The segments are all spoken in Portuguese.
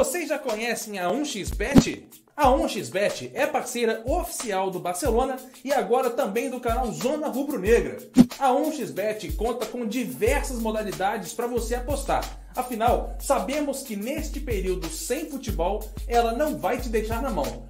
Vocês já conhecem a 1xBet? A 1xBet é parceira oficial do Barcelona e agora também do canal Zona Rubro Negra. A 1xBet conta com diversas modalidades para você apostar. Afinal, sabemos que neste período sem futebol, ela não vai te deixar na mão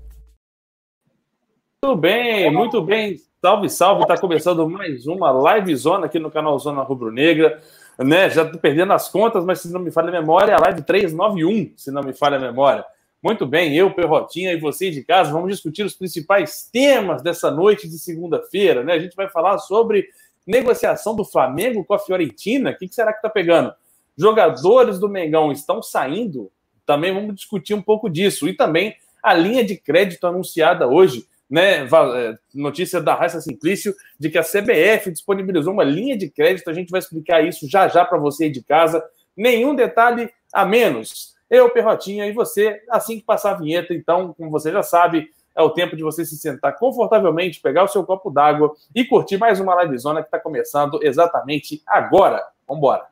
Muito bem, muito bem. Salve, salve! Está começando mais uma live zona aqui no canal Zona Rubro Negra. Né? Já estou perdendo as contas, mas se não me falha a memória, é a live 391, se não me falha a memória. Muito bem, eu, Perrotinha e vocês de casa, vamos discutir os principais temas dessa noite de segunda-feira. Né? A gente vai falar sobre negociação do Flamengo com a Fiorentina. O que, que será que está pegando? Jogadores do Mengão estão saindo? Também vamos discutir um pouco disso. E também a linha de crédito anunciada hoje né, é, notícia da Raça Simplício de que a CBF disponibilizou uma linha de crédito. A gente vai explicar isso já já para você aí de casa. Nenhum detalhe a menos. Eu, Perrotinha, e você, assim que passar a vinheta, então, como você já sabe, é o tempo de você se sentar confortavelmente, pegar o seu copo d'água e curtir mais uma livezona que está começando exatamente agora. Vamos embora.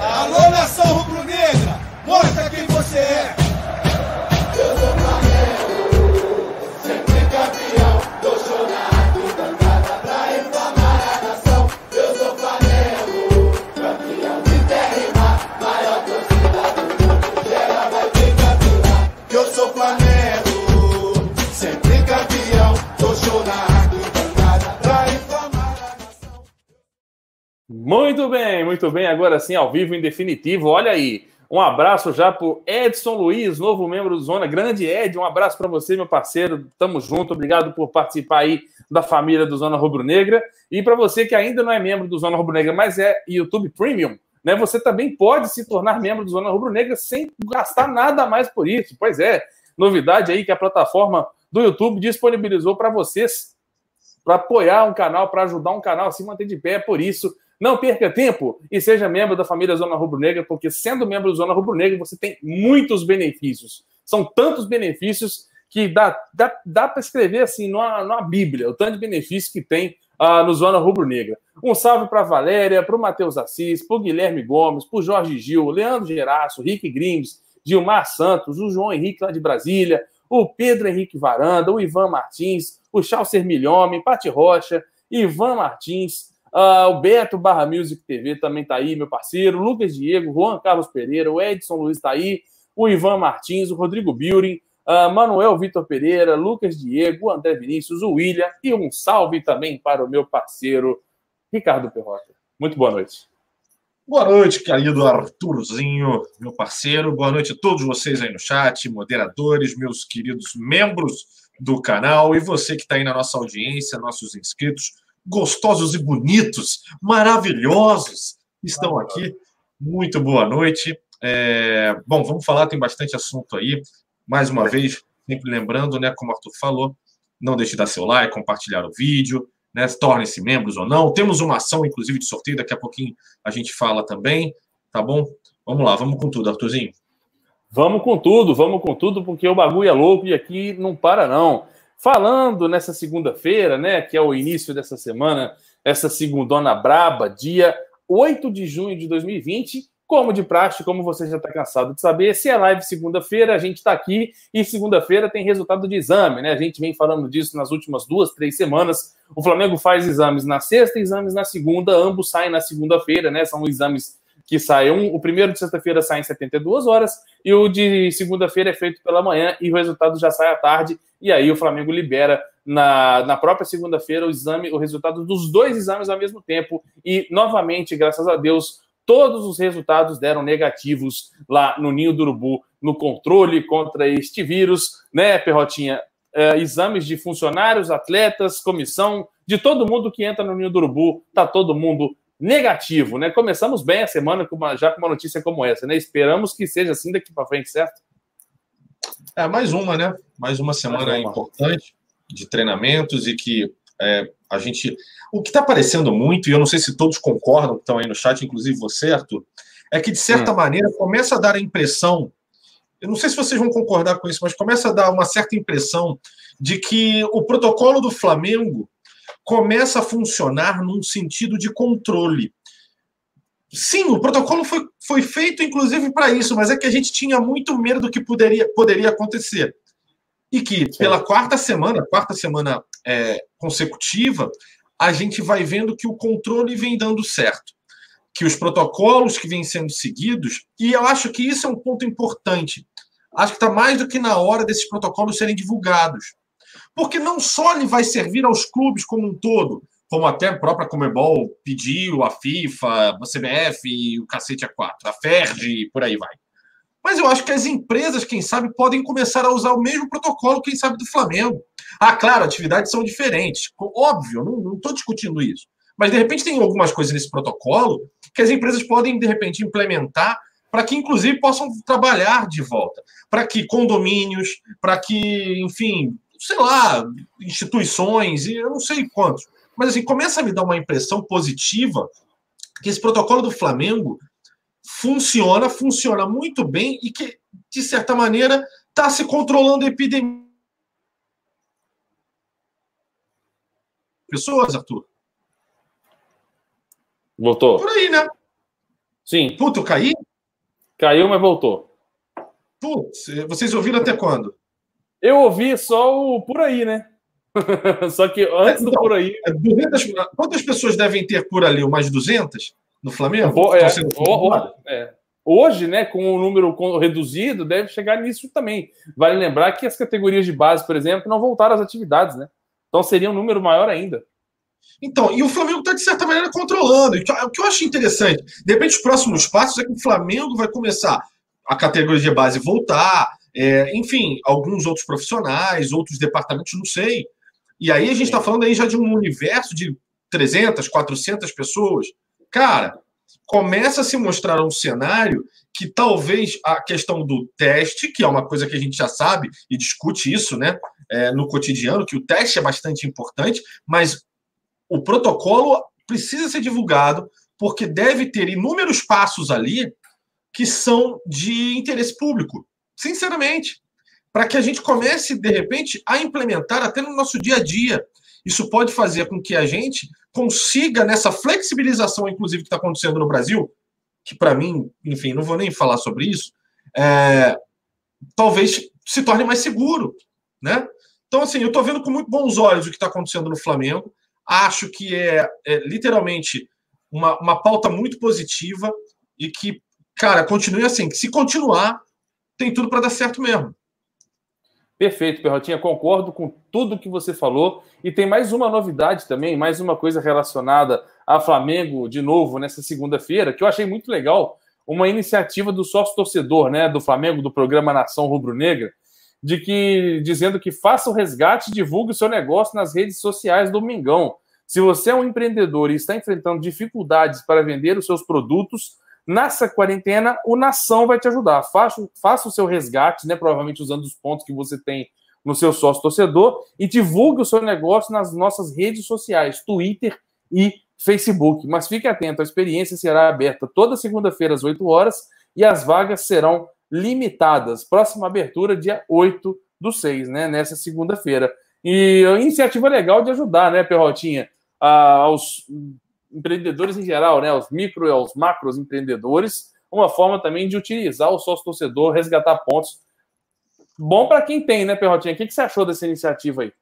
Alô, nação rubro-negra! Mostra quem você é! Muito bem, muito bem. Agora sim, ao vivo, em definitivo. Olha aí. Um abraço já para Edson Luiz, novo membro do Zona. Grande Ed, um abraço para você, meu parceiro. Tamo junto. Obrigado por participar aí da família do Zona Rubro Negra. E para você que ainda não é membro do Zona Rubro Negra, mas é YouTube Premium, né? Você também pode se tornar membro do Zona Rubro Negra sem gastar nada mais por isso. Pois é, novidade aí que a plataforma do YouTube disponibilizou para vocês para apoiar um canal, para ajudar um canal a se manter de pé. Por isso, não perca tempo e seja membro da família Zona Rubro Negra, porque sendo membro do Zona Rubro Negra você tem muitos benefícios. São tantos benefícios que dá, dá, dá para escrever assim numa, numa Bíblia, o tanto de benefício que tem uh, no Zona Rubro Negra. Um salve para Valéria, para o Matheus Assis, para o Guilherme Gomes, para o Jorge Gil, Leandro Geraço, Rick Grimes, Gilmar Santos, o João Henrique lá de Brasília, o Pedro Henrique Varanda, o Ivan Martins, o Chalcer Milhome, Pati Rocha, Ivan Martins, Uh, o Beto Barra Music TV também tá aí, meu parceiro. Lucas Diego, Juan Carlos Pereira, o Edson Luiz tá aí, o Ivan Martins, o Rodrigo Building, uh, Manuel Vitor Pereira, Lucas Diego, o André Vinícius, o William e um salve também para o meu parceiro Ricardo Perrota. Muito boa noite. Boa noite, querido Arthurzinho, meu parceiro. Boa noite a todos vocês aí no chat, moderadores, meus queridos membros do canal e você que está aí na nossa audiência, nossos inscritos gostosos e bonitos, maravilhosos, estão aqui. Muito boa noite. É, bom, vamos falar, tem bastante assunto aí. Mais uma vez, sempre lembrando, né, como o Arthur falou, não deixe de dar seu like, compartilhar o vídeo, né, tornem-se membros ou não. Temos uma ação, inclusive, de sorteio, daqui a pouquinho a gente fala também, tá bom? Vamos lá, vamos com tudo, Arthurzinho. Vamos com tudo, vamos com tudo, porque o bagulho é louco e aqui não para, não. Falando nessa segunda-feira, né, que é o início dessa semana, essa segundona braba, dia 8 de junho de 2020, como de praxe, como você já está cansado de saber, se é live segunda-feira, a gente está aqui e segunda-feira tem resultado de exame, né? A gente vem falando disso nas últimas duas, três semanas. O Flamengo faz exames na sexta exames na segunda, ambos saem na segunda-feira, né? São exames que saem. Um, o primeiro de sexta-feira sai em 72 horas e o de segunda-feira é feito pela manhã e o resultado já sai à tarde. E aí o Flamengo libera na, na própria segunda-feira o exame, o resultado dos dois exames ao mesmo tempo. E novamente, graças a Deus, todos os resultados deram negativos lá no Ninho do Urubu, no controle contra este vírus, né, Perrotinha? É, exames de funcionários, atletas, comissão, de todo mundo que entra no Ninho do Urubu, tá todo mundo negativo, né? Começamos bem a semana com uma, já com uma notícia como essa, né? Esperamos que seja assim daqui para frente, certo? É, mais uma, né? Mais uma semana mais uma. importante de treinamentos e que é, a gente. O que está aparecendo muito, e eu não sei se todos concordam, que estão aí no chat, inclusive você, Arthur, é que, de certa hum. maneira, começa a dar a impressão. Eu não sei se vocês vão concordar com isso, mas começa a dar uma certa impressão de que o protocolo do Flamengo começa a funcionar num sentido de controle. Sim, o protocolo foi, foi feito, inclusive, para isso, mas é que a gente tinha muito medo do que poderia, poderia acontecer. E que, pela quarta semana, quarta semana é, consecutiva, a gente vai vendo que o controle vem dando certo. Que os protocolos que vêm sendo seguidos, e eu acho que isso é um ponto importante. Acho que está mais do que na hora desses protocolos serem divulgados. Porque não só ele vai servir aos clubes como um todo, como até a própria Comebol pediu, a FIFA, a CBF, o cacete A4, a FERJ, por aí vai. Mas eu acho que as empresas, quem sabe, podem começar a usar o mesmo protocolo, quem sabe, do Flamengo. Ah, claro, atividades são diferentes. Óbvio, não estou discutindo isso. Mas, de repente, tem algumas coisas nesse protocolo que as empresas podem, de repente, implementar para que, inclusive, possam trabalhar de volta. Para que condomínios, para que, enfim, sei lá, instituições, e eu não sei quantos mas assim, começa a me dar uma impressão positiva que esse protocolo do Flamengo funciona, funciona muito bem e que, de certa maneira, está se controlando a epidemia. Pessoas, Arthur? Voltou. Por aí, né? Sim. Puta, eu caí? Caiu, mas voltou. Putz, vocês ouviram até quando? Eu ouvi só o por aí, né? Só que antes então, do por aí. 200, é, quantas pessoas devem ter por ali? Mais de 200 no Flamengo? É, é, hoje, né, com o número reduzido, deve chegar nisso também. Vale lembrar que as categorias de base, por exemplo, não voltaram às atividades, né? Então seria um número maior ainda. Então, e o Flamengo está, de certa maneira, controlando. O que eu acho interessante, de repente, os próximos passos é que o Flamengo vai começar a categoria de base voltar, é, enfim, alguns outros profissionais, outros departamentos, não sei. E aí a gente está falando aí já de um universo de 300, 400 pessoas. Cara, começa a se mostrar um cenário que talvez a questão do teste, que é uma coisa que a gente já sabe e discute isso né, é, no cotidiano, que o teste é bastante importante, mas o protocolo precisa ser divulgado porque deve ter inúmeros passos ali que são de interesse público, sinceramente para que a gente comece, de repente, a implementar até no nosso dia a dia. Isso pode fazer com que a gente consiga, nessa flexibilização, inclusive, que está acontecendo no Brasil, que para mim, enfim, não vou nem falar sobre isso, é, talvez se torne mais seguro, né? Então, assim, eu estou vendo com muito bons olhos o que está acontecendo no Flamengo. Acho que é, é literalmente uma, uma pauta muito positiva e que, cara, continue assim. Se continuar, tem tudo para dar certo mesmo. Perfeito, Perrotinha, concordo com tudo que você falou. E tem mais uma novidade também, mais uma coisa relacionada a Flamengo, de novo, nessa segunda-feira, que eu achei muito legal. Uma iniciativa do sócio torcedor né, do Flamengo, do programa Nação Rubro-Negra, de que dizendo que faça o resgate e divulgue o seu negócio nas redes sociais do Mingão. Se você é um empreendedor e está enfrentando dificuldades para vender os seus produtos, Nessa quarentena, o Nação vai te ajudar. Faça, faça o seu resgate, né? Provavelmente usando os pontos que você tem no seu sócio torcedor e divulgue o seu negócio nas nossas redes sociais, Twitter e Facebook. Mas fique atento, a experiência será aberta toda segunda-feira às 8 horas e as vagas serão limitadas. Próxima abertura, dia 8 do 6, né? Nessa segunda-feira. E a iniciativa legal de ajudar, né, Perrotinha? aos empreendedores em geral, né, os micro e os macros empreendedores, uma forma também de utilizar o sócio torcedor, resgatar pontos. Bom para quem tem, né, Perrotinha? O que, que você achou dessa iniciativa aí?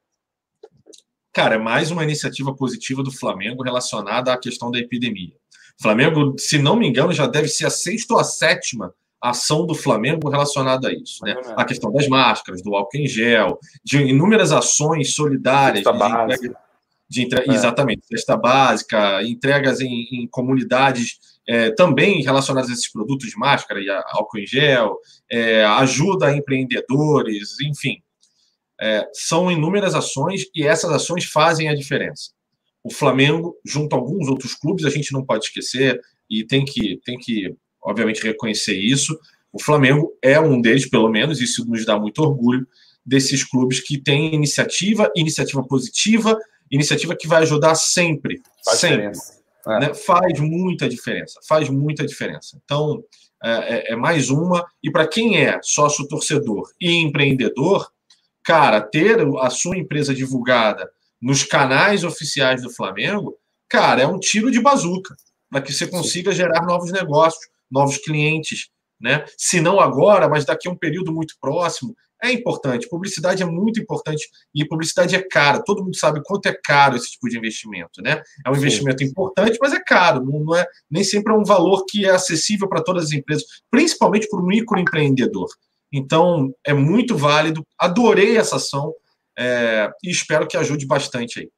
Cara, é mais uma iniciativa positiva do Flamengo relacionada à questão da epidemia. Flamengo, se não me engano, já deve ser a sexta ou a sétima ação do Flamengo relacionada a isso, né? A questão das máscaras, do álcool em gel, de inúmeras ações solidárias entrega, de entre... é. exatamente, cesta básica, entregas em, em comunidades é, também relacionadas a esses produtos de máscara e álcool em gel, é, ajuda a empreendedores, enfim. É, são inúmeras ações e essas ações fazem a diferença. O Flamengo, junto a alguns outros clubes, a gente não pode esquecer e tem que, tem que obviamente, reconhecer isso, O Flamengo é um deles, pelo menos, isso nos dá muito orgulho, desses clubes que têm iniciativa, iniciativa positiva, iniciativa que vai ajudar sempre. Faz sempre. É. Né? Faz muita diferença, faz muita diferença. Então, é, é, é mais uma. E para quem é sócio torcedor e empreendedor, cara, ter a sua empresa divulgada nos canais oficiais do Flamengo, cara, é um tiro de bazuca para que você consiga gerar novos negócios, novos clientes, né? Se não agora, mas daqui a um período muito próximo, é importante. Publicidade é muito importante e publicidade é cara. Todo mundo sabe quanto é caro esse tipo de investimento, né? É um Sim. investimento importante, mas é caro. Não é nem sempre é um valor que é acessível para todas as empresas, principalmente para o microempreendedor. Então é muito válido. Adorei essa ação é, e espero que ajude bastante aí.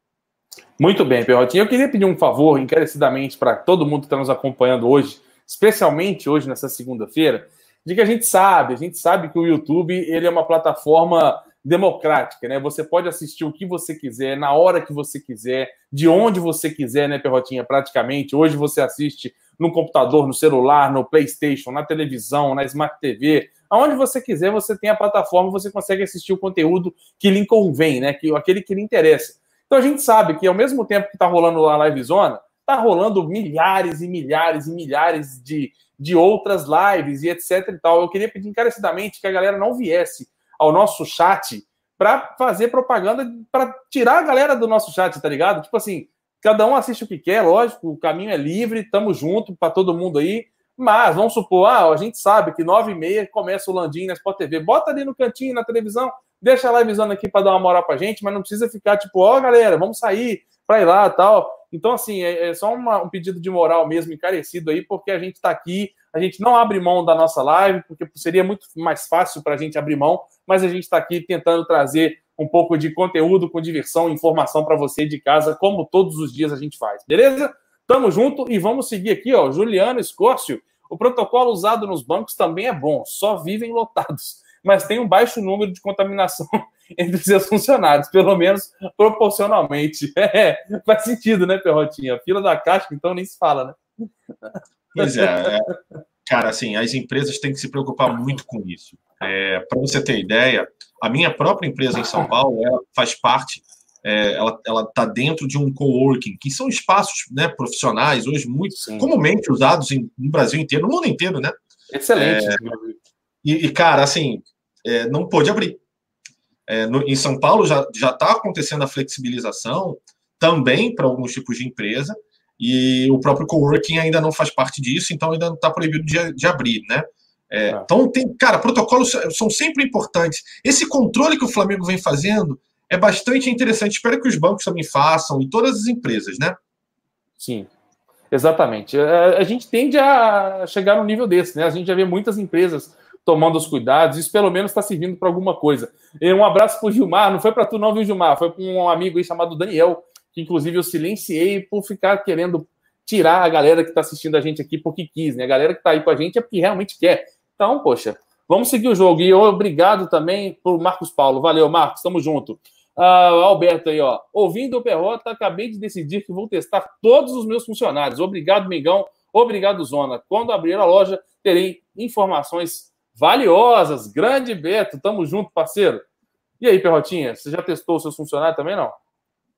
Muito bem, Perrotinho. Eu queria pedir um favor encarecidamente para todo mundo que está nos acompanhando hoje, especialmente hoje nessa segunda-feira de que a gente sabe, a gente sabe que o YouTube ele é uma plataforma democrática, né? Você pode assistir o que você quiser, na hora que você quiser, de onde você quiser, né, Perrotinha? Praticamente. Hoje você assiste no computador, no celular, no PlayStation, na televisão, na Smart TV, aonde você quiser, você tem a plataforma, você consegue assistir o conteúdo que lhe convém, né? Que, aquele que lhe interessa. Então a gente sabe que ao mesmo tempo que está rolando a Live Zona, está rolando milhares e milhares e milhares de, de outras lives e etc e tal. Eu queria pedir encarecidamente que a galera não viesse ao nosso chat para fazer propaganda, para tirar a galera do nosso chat, tá ligado? Tipo assim, cada um assiste o que quer, lógico, o caminho é livre, tamo junto para todo mundo aí. Mas vamos supor, ah, a gente sabe que nove e meia começa o Landim na Sport TV. Bota ali no cantinho, na televisão, deixa a livezão aqui para dar uma moral pra gente, mas não precisa ficar tipo, ó, oh, galera, vamos sair para ir lá tal. Então, assim, é, é só uma, um pedido de moral mesmo encarecido aí, porque a gente está aqui, a gente não abre mão da nossa live, porque seria muito mais fácil para a gente abrir mão, mas a gente está aqui tentando trazer um pouco de conteúdo com diversão informação para você de casa, como todos os dias a gente faz, beleza? Tamo junto e vamos seguir aqui, ó. Juliano Escórcio. O protocolo usado nos bancos também é bom, só vivem lotados, mas tem um baixo número de contaminação entre seus funcionários, pelo menos proporcionalmente. É, faz sentido, né, Perrotinha? Fila da caixa, então nem se fala, né? Pois é, é. Cara, assim, as empresas têm que se preocupar muito com isso. É, Para você ter ideia, a minha própria empresa em São Paulo ela faz parte, é, ela está dentro de um coworking, que são espaços né, profissionais, hoje muito Sim. comumente usados em, no Brasil inteiro, no mundo inteiro, né? Excelente. É, e, e, cara, assim, é, não pôde abrir. É, no, em São Paulo já está acontecendo a flexibilização também para alguns tipos de empresa, e o próprio coworking ainda não faz parte disso, então ainda não está proibido de, de, abrir, né? É, ah. Então, tem, cara, protocolos são sempre importantes. Esse controle que o Flamengo vem fazendo é bastante interessante. Espero que os bancos também façam e todas as empresas, né? Sim, exatamente. A, a gente tende a chegar no nível desse, né? A gente já vê muitas empresas tomando os cuidados, isso pelo menos está servindo para alguma coisa. E um abraço para o Gilmar, não foi para tu não, viu, Gilmar? Foi para um amigo aí chamado Daniel, que inclusive eu silenciei por ficar querendo tirar a galera que está assistindo a gente aqui porque quis, né? A galera que está aí com a gente é porque realmente quer. Então, poxa, vamos seguir o jogo. E obrigado também por Marcos Paulo. Valeu, Marcos, tamo junto. Uh, Alberto aí, ó. Ouvindo o Perrota, acabei de decidir que vou testar todos os meus funcionários. Obrigado, Mengão. Obrigado, Zona. Quando abrir a loja, terei informações valiosas. Grande Beto, tamo junto, parceiro. E aí, Perrotinha, você já testou os seus funcionários também, não?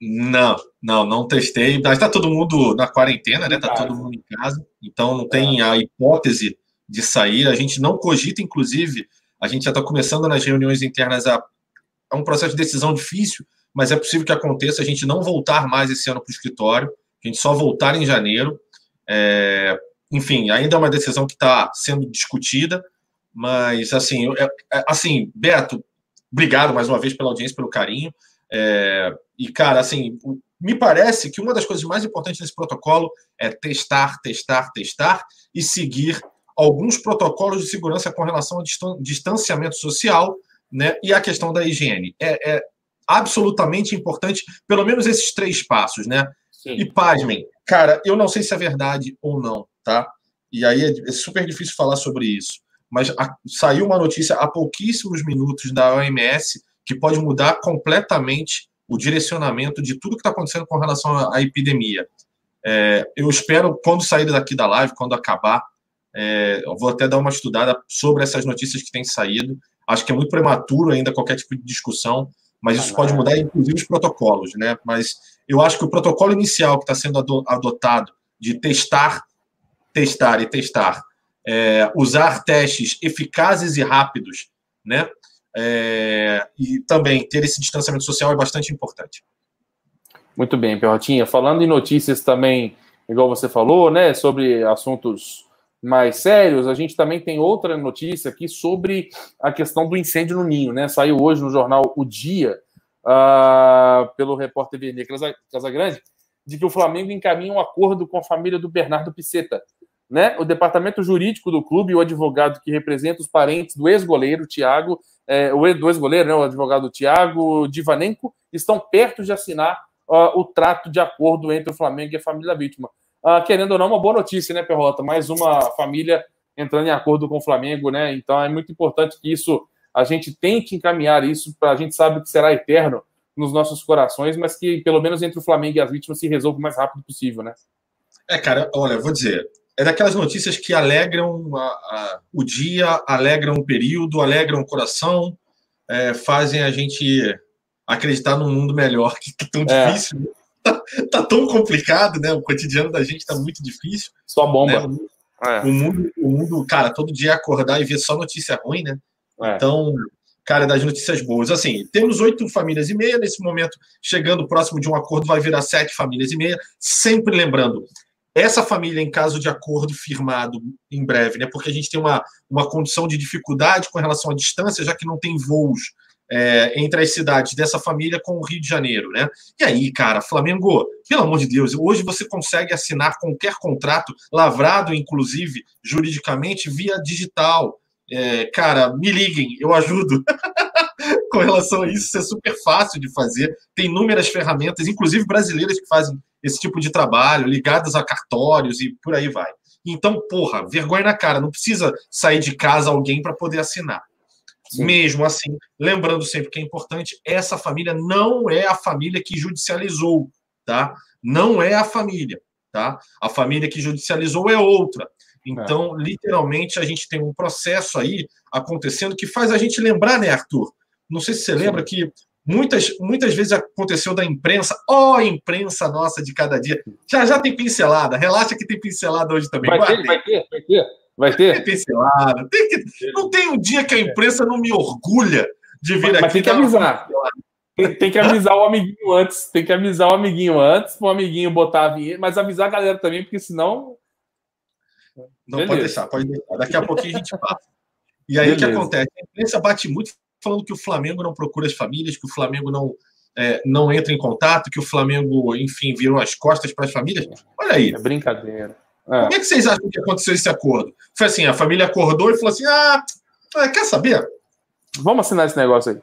Não, não, não testei. Mas tá todo mundo na quarentena, né? Tá todo mundo em casa. Então não tem a hipótese de sair. A gente não cogita, inclusive, a gente já está começando nas reuniões internas a, a um processo de decisão difícil, mas é possível que aconteça a gente não voltar mais esse ano para o escritório, a gente só voltar em janeiro. É, enfim, ainda é uma decisão que está sendo discutida, mas, assim, é, é, assim, Beto, obrigado mais uma vez pela audiência, pelo carinho. É, e, cara, assim, me parece que uma das coisas mais importantes desse protocolo é testar, testar, testar e seguir alguns protocolos de segurança com relação ao distanciamento social né, e a questão da higiene. É, é absolutamente importante, pelo menos esses três passos, né? Sim. E pasmem, cara, eu não sei se é verdade ou não, tá? E aí é, é super difícil falar sobre isso mas a, saiu uma notícia há pouquíssimos minutos da OMS que pode mudar completamente o direcionamento de tudo que está acontecendo com relação à, epidemia. É, eu espero, quando sair daqui da live, quando acabar, É, eu vou até dar uma estudada sobre essas notícias que têm saído. Acho que é muito prematuro ainda qualquer tipo de discussão, mas isso ah, pode mudar, inclusive, os protocolos, né? Mas eu acho que o protocolo inicial que está sendo adotado de testar, testar e testar, é, usar testes eficazes e rápidos, né? É, e também ter esse distanciamento social é bastante importante. Muito bem, Perrotinha. Falando em notícias também, igual você falou, né, sobre assuntos mais sérios, a gente também tem outra notícia aqui sobre a questão do incêndio no Ninho, né? Saiu hoje no jornal O Dia, uh, pelo repórter Vernê Casagrande, de que o Flamengo encaminha um acordo com a família do Bernardo Piceta. Né? O departamento jurídico do clube o advogado que representa os parentes do ex-goleiro Thiago, é, o ex-goleiro, né, o advogado Thiago Divanenko, estão perto de assinar uh, o trato de acordo entre o Flamengo e a família da vítima. Uh, querendo ou não, uma boa notícia, né, Perrota? Mais uma família entrando em acordo com o Flamengo, né? Então é muito importante que isso a gente tente encaminhar isso para a gente sabe que será eterno nos nossos corações, mas que pelo menos entre o Flamengo e as vítimas se resolva o mais rápido possível, né? É, cara, olha, vou dizer, é daquelas notícias que alegram a, a, o dia, alegram o período, alegram o coração, é, fazem a gente acreditar num mundo melhor, que tá tão é. difícil, né? tá, tá, tão complicado, né? O cotidiano da gente tá muito difícil. Só bomba. Né? É. O, mundo, o mundo, cara, todo dia acordar e ver só notícia ruim, né? É. Então, cara, das notícias boas. Assim, temos oito famílias e meia, nesse momento, chegando próximo de um acordo, vai virar sete famílias e meia. Sempre lembrando, essa família, em caso de acordo firmado em breve, né? Porque a gente tem uma, uma condição de dificuldade com relação à distância, já que não tem voos é, entre as cidades dessa família com o Rio de Janeiro, né? E aí, cara, Flamengo, pelo amor de Deus, hoje você consegue assinar qualquer contrato, lavrado, inclusive, juridicamente, via digital. É, cara, me liguem, eu ajudo. com relação a isso, isso é super fácil de fazer. Tem inúmeras ferramentas, inclusive brasileiras, que fazem esse tipo de trabalho, ligadas a cartórios e por aí vai. Então, porra, vergonha na cara, não precisa sair de casa alguém para poder assinar. Sim. Mesmo assim, lembrando sempre que é importante, essa família não é a família que judicializou, tá? Não é a família, tá? A família que judicializou é outra. Então, é. literalmente, a gente tem um processo aí acontecendo que faz a gente lembrar, né, Arthur? Não sei se você lembra que muitas, muitas vezes aconteceu da imprensa, ó, oh, imprensa nossa de cada dia. Já já tem pincelada, relaxa que tem pincelada hoje também. Vai, ter, vai ter, vai ter. Vai ter? Tem pincelada. Tem que, não tem um dia que a imprensa não me orgulha de vir mas, aqui. Mas tem que avisar. Tem, tem, que avisar o amiguinho antes. Tem que avisar o amiguinho antes, para o amiguinho botar a vinheta, mas avisar a galera também, porque senão. Não, Beleza. pode deixar, pode deixar. Daqui a pouquinho a gente passa. E aí o que acontece? A imprensa bate muito falando que o Flamengo não procura as famílias, que o Flamengo não, é, não entra em contato, que o Flamengo, enfim, virou as costas para as famílias. Olha aí. É brincadeira. É. Como é que vocês acham que aconteceu esse acordo? Foi assim, a família acordou e falou assim: ah, ah quer saber? Vamos assinar esse negócio aí.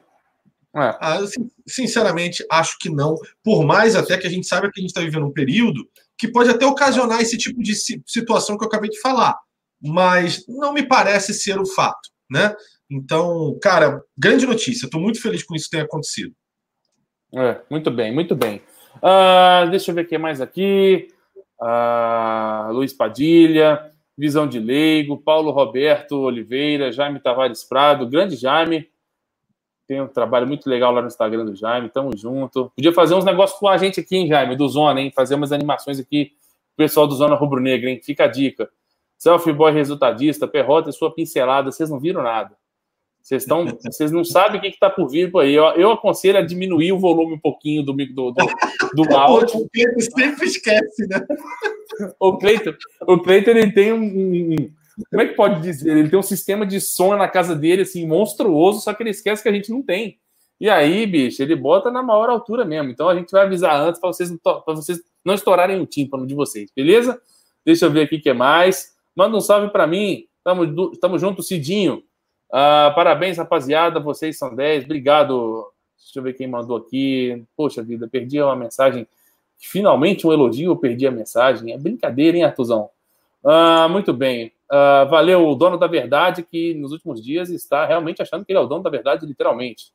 É. Ah, sinceramente, acho que não. Por mais até que a gente saiba que a gente está vivendo um período que pode até ocasionar esse tipo de situação que eu acabei de falar. Mas não me parece ser o fato, né? Então, cara, grande notícia. Estou muito feliz com isso tem acontecido. É, muito bem, muito bem. Uh, deixa eu ver o que mais aqui uh, Luiz Padilha, Visão de Leigo, Paulo Roberto Oliveira, Jaime Tavares Prado, grande Jaime. Tem um trabalho muito legal lá no Instagram do Jaime, tamo junto. Podia fazer uns negócios com a gente aqui, hein, Jaime, do Zona, hein? Fazer umas animações aqui pessoal do Zona Rubro Negra, hein? Fica a dica. Selfie Boy resultadista, perrota e sua pincelada, vocês não viram nada. Vocês estão, vocês não sabem o que está por vir por aí. Eu, eu, aconselho a diminuir o volume um pouquinho do do, do, do áudio. O Cleiton sempre esquece, né? O Cleiton, o Cleiton ele tem um, um, como é que pode dizer? Ele tem um sistema de som na casa dele assim monstruoso, só que ele esquece que a gente não tem. E aí, bicho, ele bota na maior altura mesmo. Então a gente vai avisar antes para vocês, para vocês não estourarem o tímpano de vocês, beleza? Deixa eu ver aqui o que é mais. Manda um salve para mim. Tamo, tamo junto, Cidinho. Uh, parabéns, rapaziada. Vocês são 10. Obrigado. Deixa eu ver quem mandou aqui. Poxa vida, perdi uma mensagem. Finalmente um elogio, eu perdi a mensagem. É brincadeira, hein, Artuzão? Uh, muito bem. Uh, valeu, o dono da verdade, que nos últimos dias está realmente achando que ele é o dono da verdade, literalmente.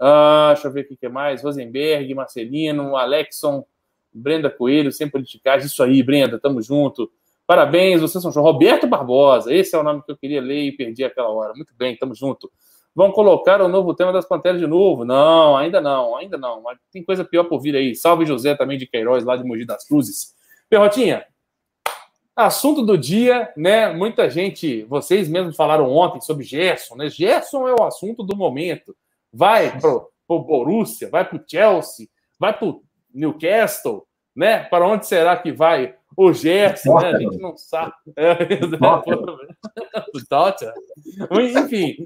Uh, deixa eu ver o que mais. Rosenberg, Marcelino, Alexson, Brenda Coelho, sem politicagem. Isso aí, Brenda, tamo junto. Parabéns, vocês são. Roberto Barbosa, esse é o nome que eu queria ler e perdi aquela hora. Muito bem, tamo junto. Vão colocar o novo tema das Panteras de novo? Não, ainda não, ainda não. Tem coisa pior por vir aí. Salve José também de Queiroz, lá de Mogi das Cruzes. Perrotinha, assunto do dia, né? Muita gente, vocês mesmos falaram ontem sobre Gerson, né? Gerson é o assunto do momento. Vai pro, pro Borussia, vai pro Chelsea, vai pro Newcastle, né? Para onde será que vai o Gerson? Né? A gente não sabe. É, Enfim,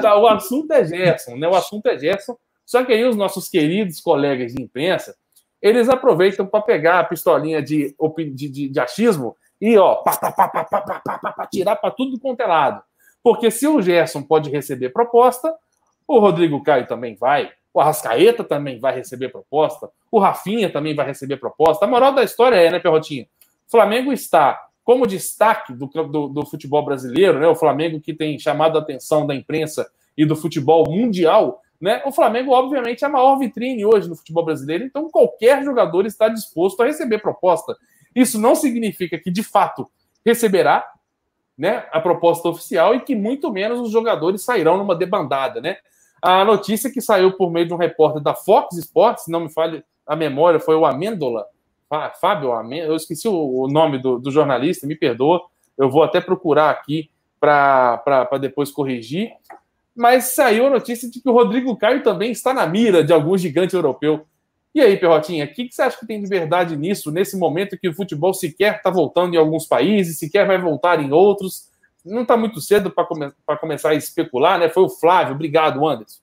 tá, o assunto é Gerson, né? O assunto é Gerson. Só que aí os nossos queridos colegas de imprensa, eles aproveitam para pegar a pistolinha de, de, de, de achismo e ó, pá, pá, pá, pá, pá, pá, pá, pá, pá, tirar para tudo quanto é lado. Porque se o Gerson pode receber proposta, o Rodrigo Caio também vai, o Arrascaeta também vai receber proposta. O Rafinha também vai receber proposta. A moral da história é, né, Perrotinha? Flamengo está como destaque do, do, do, futebol brasileiro, né? O Flamengo que tem chamado a atenção da imprensa e do futebol mundial, né? O Flamengo, obviamente, é a maior vitrine hoje no futebol brasileiro, então qualquer jogador está disposto a receber proposta. Isso não significa que, de fato, receberá né, a proposta oficial e que muito menos os jogadores sairão numa debandada, né? A notícia que saiu por meio de um repórter da Fox Sports, se não me falhe a memória, foi o Amêndola, Fábio eu esqueci o, nome do, do, jornalista, me perdoa, eu vou até procurar aqui para depois corrigir, mas saiu a notícia de que o Rodrigo Caio também está na mira de algum gigante europeu. E aí, Perrotinha, o que, que, você acha que tem de verdade nisso, nesse momento que o futebol sequer está voltando em alguns países, sequer vai voltar em outros? não está muito cedo para come começar a especular, né? Foi o Flávio. Obrigado, Anderson.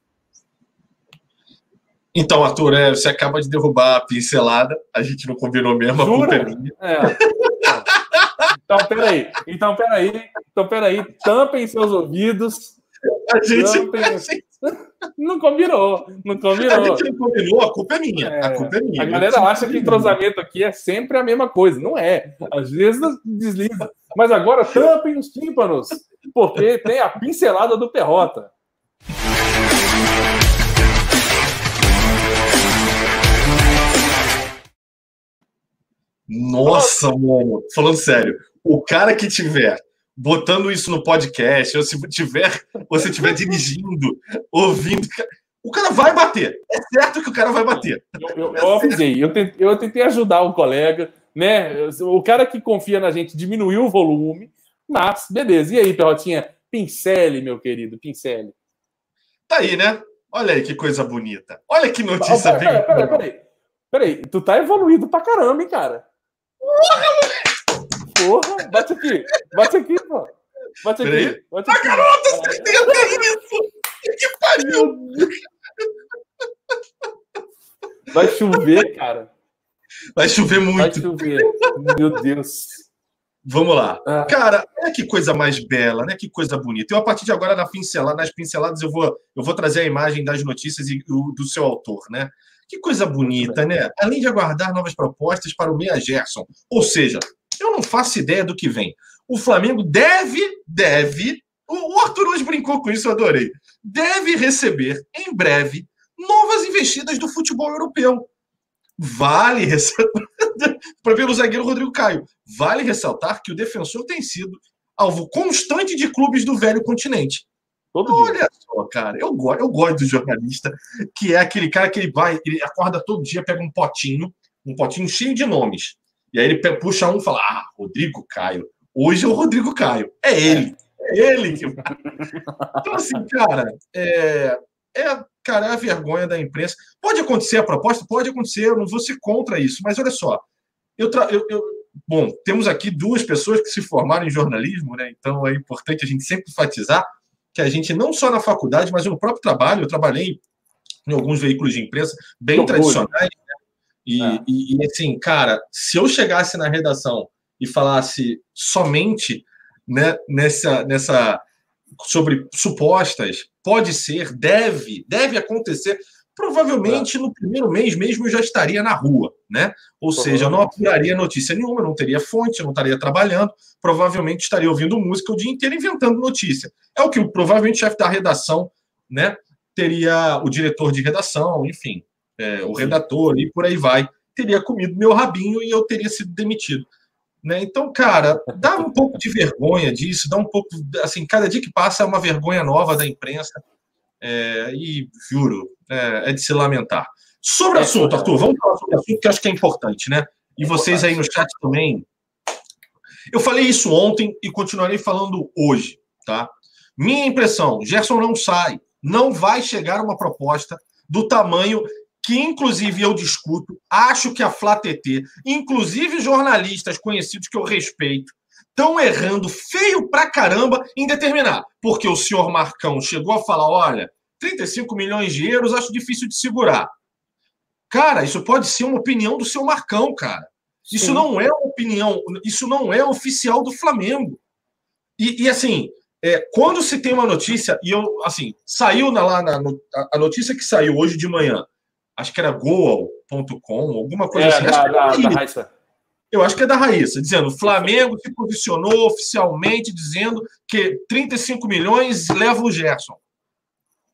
Então, Arthur, é, você acaba de derrubar a pincelada. A gente não combinou mesmo, Jura? a culpa é minha. É. Então, peraí. Então, peraí. Então, peraí. Tampem seus ouvidos. A gente, tampem... a gente não combinou, não combinou. A gente não combinou, a culpa é minha. É, a culpa é minha. A galera acha que entrosamento aqui é sempre a mesma coisa. Não é. Às vezes desliza. Mas agora tampem os tímpanos, porque tem a pincelada do Perrota. Nossa, mano. Falando sério, o cara que tiver botando isso no podcast, ou se tiver, você estiver dirigindo, ouvindo, o cara vai bater. É certo que o cara vai bater. Eu, eu, eu avisei, eu tentei, eu tentei ajudar o colega, né? O cara que confia na gente diminuiu o volume, mas beleza. E aí, Perrotinha? Pincele, meu querido, pincele. Tá aí, né? Olha aí que coisa bonita. Olha que notícia. Peraí, peraí, peraí, peraí, tu tá evoluído pra caramba, hein, cara? Porra, Porra, bate aqui. Bate aqui, pô. Bate aqui. Bate aqui. Ah, garota, você tenta isso! Que pariu! Vai chover, cara. Vai chover muito. Vai chover. Meu Deus. Vamos lá. Ah. Cara, olha que coisa mais bela, né? Que coisa bonita. Eu, a partir de agora, na pincelada, nas pinceladas, eu vou, eu vou trazer a imagem das notícias e do, do seu autor, né? Que coisa bonita, né? Além de aguardar novas propostas para o Meia Gerson. Ou seja, eu não faço ideia do que vem. O Flamengo deve, deve. O Arthur hoje brincou com isso, eu adorei. Deve receber em breve novas investidas do futebol europeu. Vale ressaltar. para ver o zagueiro Rodrigo Caio. Vale ressaltar que o defensor tem sido alvo constante de clubes do velho continente. Todo Olha dia. só, cara, eu, gosto, eu gosto do jornalista, que é aquele cara que ele vai, ele acorda todo dia, pega um potinho, um potinho cheio de nomes. E aí ele puxa um e fala: Ah, Rodrigo Caio. Hoje é o Rodrigo Caio. É ele. É ele que. então, assim, cara, é, é, cara, é a vergonha da imprensa. Pode acontecer a proposta? Pode acontecer, eu não vou ser contra isso, mas olha só. Eu, tra... eu, eu, Bom, temos aqui duas pessoas que se formaram em jornalismo, né? Então é importante a gente sempre enfatizar que a gente, não só na faculdade, mas no próprio trabalho, eu trabalhei em alguns veículos de imprensa bem tradicionais, e, é. e, e, assim, cara, se eu chegasse na redação e falasse somente né, nessa, nessa sobre supostas, pode ser, deve, deve acontecer, provavelmente no primeiro mês mesmo eu já estaria na rua, né? Ou seja, eu não apuraria notícia nenhuma, não teria fonte, não estaria trabalhando, provavelmente estaria ouvindo música o dia inteiro inventando notícia. É o que provavelmente o chefe da redação, né? Teria o diretor de redação, enfim, é, o redator e por aí vai, teria comido meu rabinho e eu teria sido demitido. Né? Então, cara, dá um pouco de vergonha disso, dá um pouco. Assim, cada dia que passa é uma vergonha nova da imprensa. É, e juro, é, é, de se lamentar. Sobre o é assunto, Arthur, vamos falar sobre o assunto que acho que é importante, né? E vocês aí no chat também. Eu falei isso ontem e continuarei falando hoje, tá? Minha impressão, Gerson não sai, não vai chegar uma proposta do tamanho que inclusive eu discuto, acho que a Flá TT, inclusive jornalistas conhecidos que eu respeito, estão errando feio pra caramba em determinar. Porque o senhor Marcão chegou a falar: olha, 35 milhões de euros acho difícil de segurar. Cara, isso pode ser uma opinião do seu Marcão, cara. Isso Sim. não é uma opinião, isso não é oficial do Flamengo. E, e assim, é, quando se tem uma notícia, e eu, assim, saiu na, lá na, a notícia que saiu hoje de manhã, acho que era goal.com, alguma coisa é, assim. Da, da, da. Eu acho que é da Raíssa, dizendo: o Flamengo se posicionou oficialmente dizendo que 35 milhões leva o Gerson.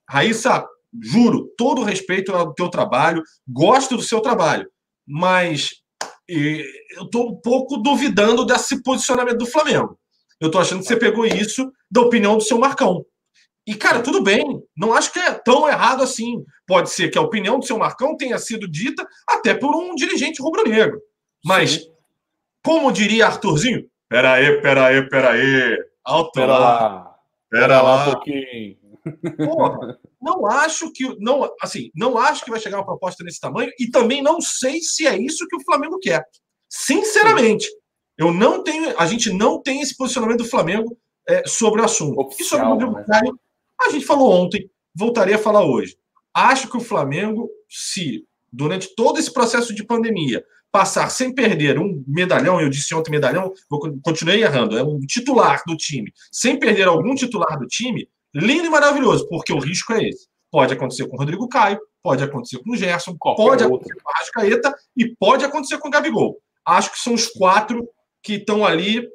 Raíssa, juro, todo respeito ao teu trabalho, gosto do seu trabalho, mas eu estou um pouco duvidando desse posicionamento do Flamengo. Eu estou achando que você pegou isso da opinião do seu Marcão. E, cara, tudo bem. Não acho que é tão errado assim. Pode ser que a opinião do seu Marcão tenha sido dita até por um dirigente rubro-negro. Mas, Sim. Como diria Arthurzinho, peraí, peraí, peraí. Alto pera lá. Pera lá um pouquinho. Porra, não acho que não assim, não acho que vai chegar uma proposta desse tamanho e também não sei se é isso que o Flamengo quer. Sinceramente, eu não tenho, a gente não tem esse posicionamento do Flamengo é, sobre o assunto. Oficial, e sobre o Rodrigo né? Caio, a gente falou ontem, voltaria a falar hoje. Acho que o Flamengo, se durante todo esse processo de pandemia passar sem perder um medalhão, eu disse ontem medalhão, vou, continuei errando, é um titular do time, sem perder algum titular do time, lindo e maravilhoso, porque o risco é esse. Pode acontecer com o Rodrigo Caio, pode acontecer com o Gerson, Qualquer pode outro. acontecer com o Arrascaeta e pode acontecer com o Gabigol. Acho que são os quatro que estão ali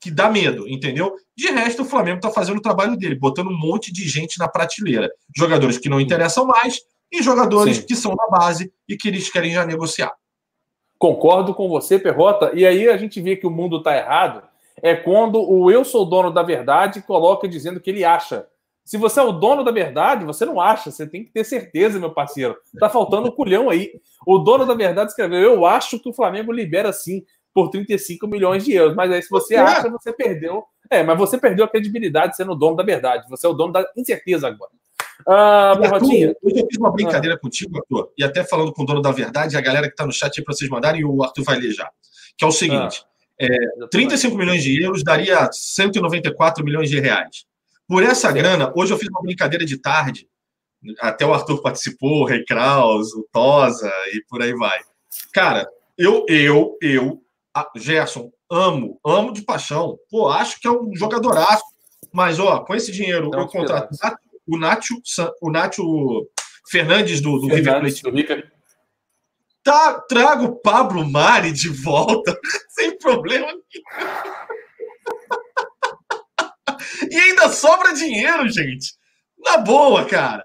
que dá medo, entendeu? De resto, o Flamengo está fazendo o trabalho dele, botando um monte de gente na prateleira. Jogadores que não interessam mais e jogadores Sim. que são da base e que eles querem já negociar. Concordo com você, Perrota. E aí a gente vê que o mundo está errado. É quando o eu sou dono da verdade coloca dizendo que ele acha. Se você é o dono da verdade, você não acha, você tem que ter certeza, meu parceiro. Tá faltando um culhão aí. O dono da verdade escreveu: Eu acho que o Flamengo libera sim por 35 milhões de euros. Mas aí, se você acha, você perdeu. É, mas você perdeu a credibilidade sendo o dono da verdade. Você é o dono da incerteza agora. Ah, Arthur, hoje eu fiz uma brincadeira ah. contigo, Arthur, e até falando com o dono da verdade, a galera que está no chat para vocês mandarem, o Arthur vai ler já. Que é o seguinte: ah. é, 35 milhões de euros daria 194 milhões de reais. Por essa Sim. grana, hoje eu fiz uma brincadeira de tarde, até o Arthur participou, o Rei Kraus, o Tosa e por aí vai. Cara, eu, eu, eu ah, Gerson, amo, amo de paixão. Pô, acho que é um jogadoraço. Mas, ó, com esse dinheiro, Não, eu contrato o Nacho, o Nacho Fernandes do, do River Plate. Tá, trago o Pablo Mari de volta, sem problema E ainda sobra dinheiro, gente. Na boa, cara.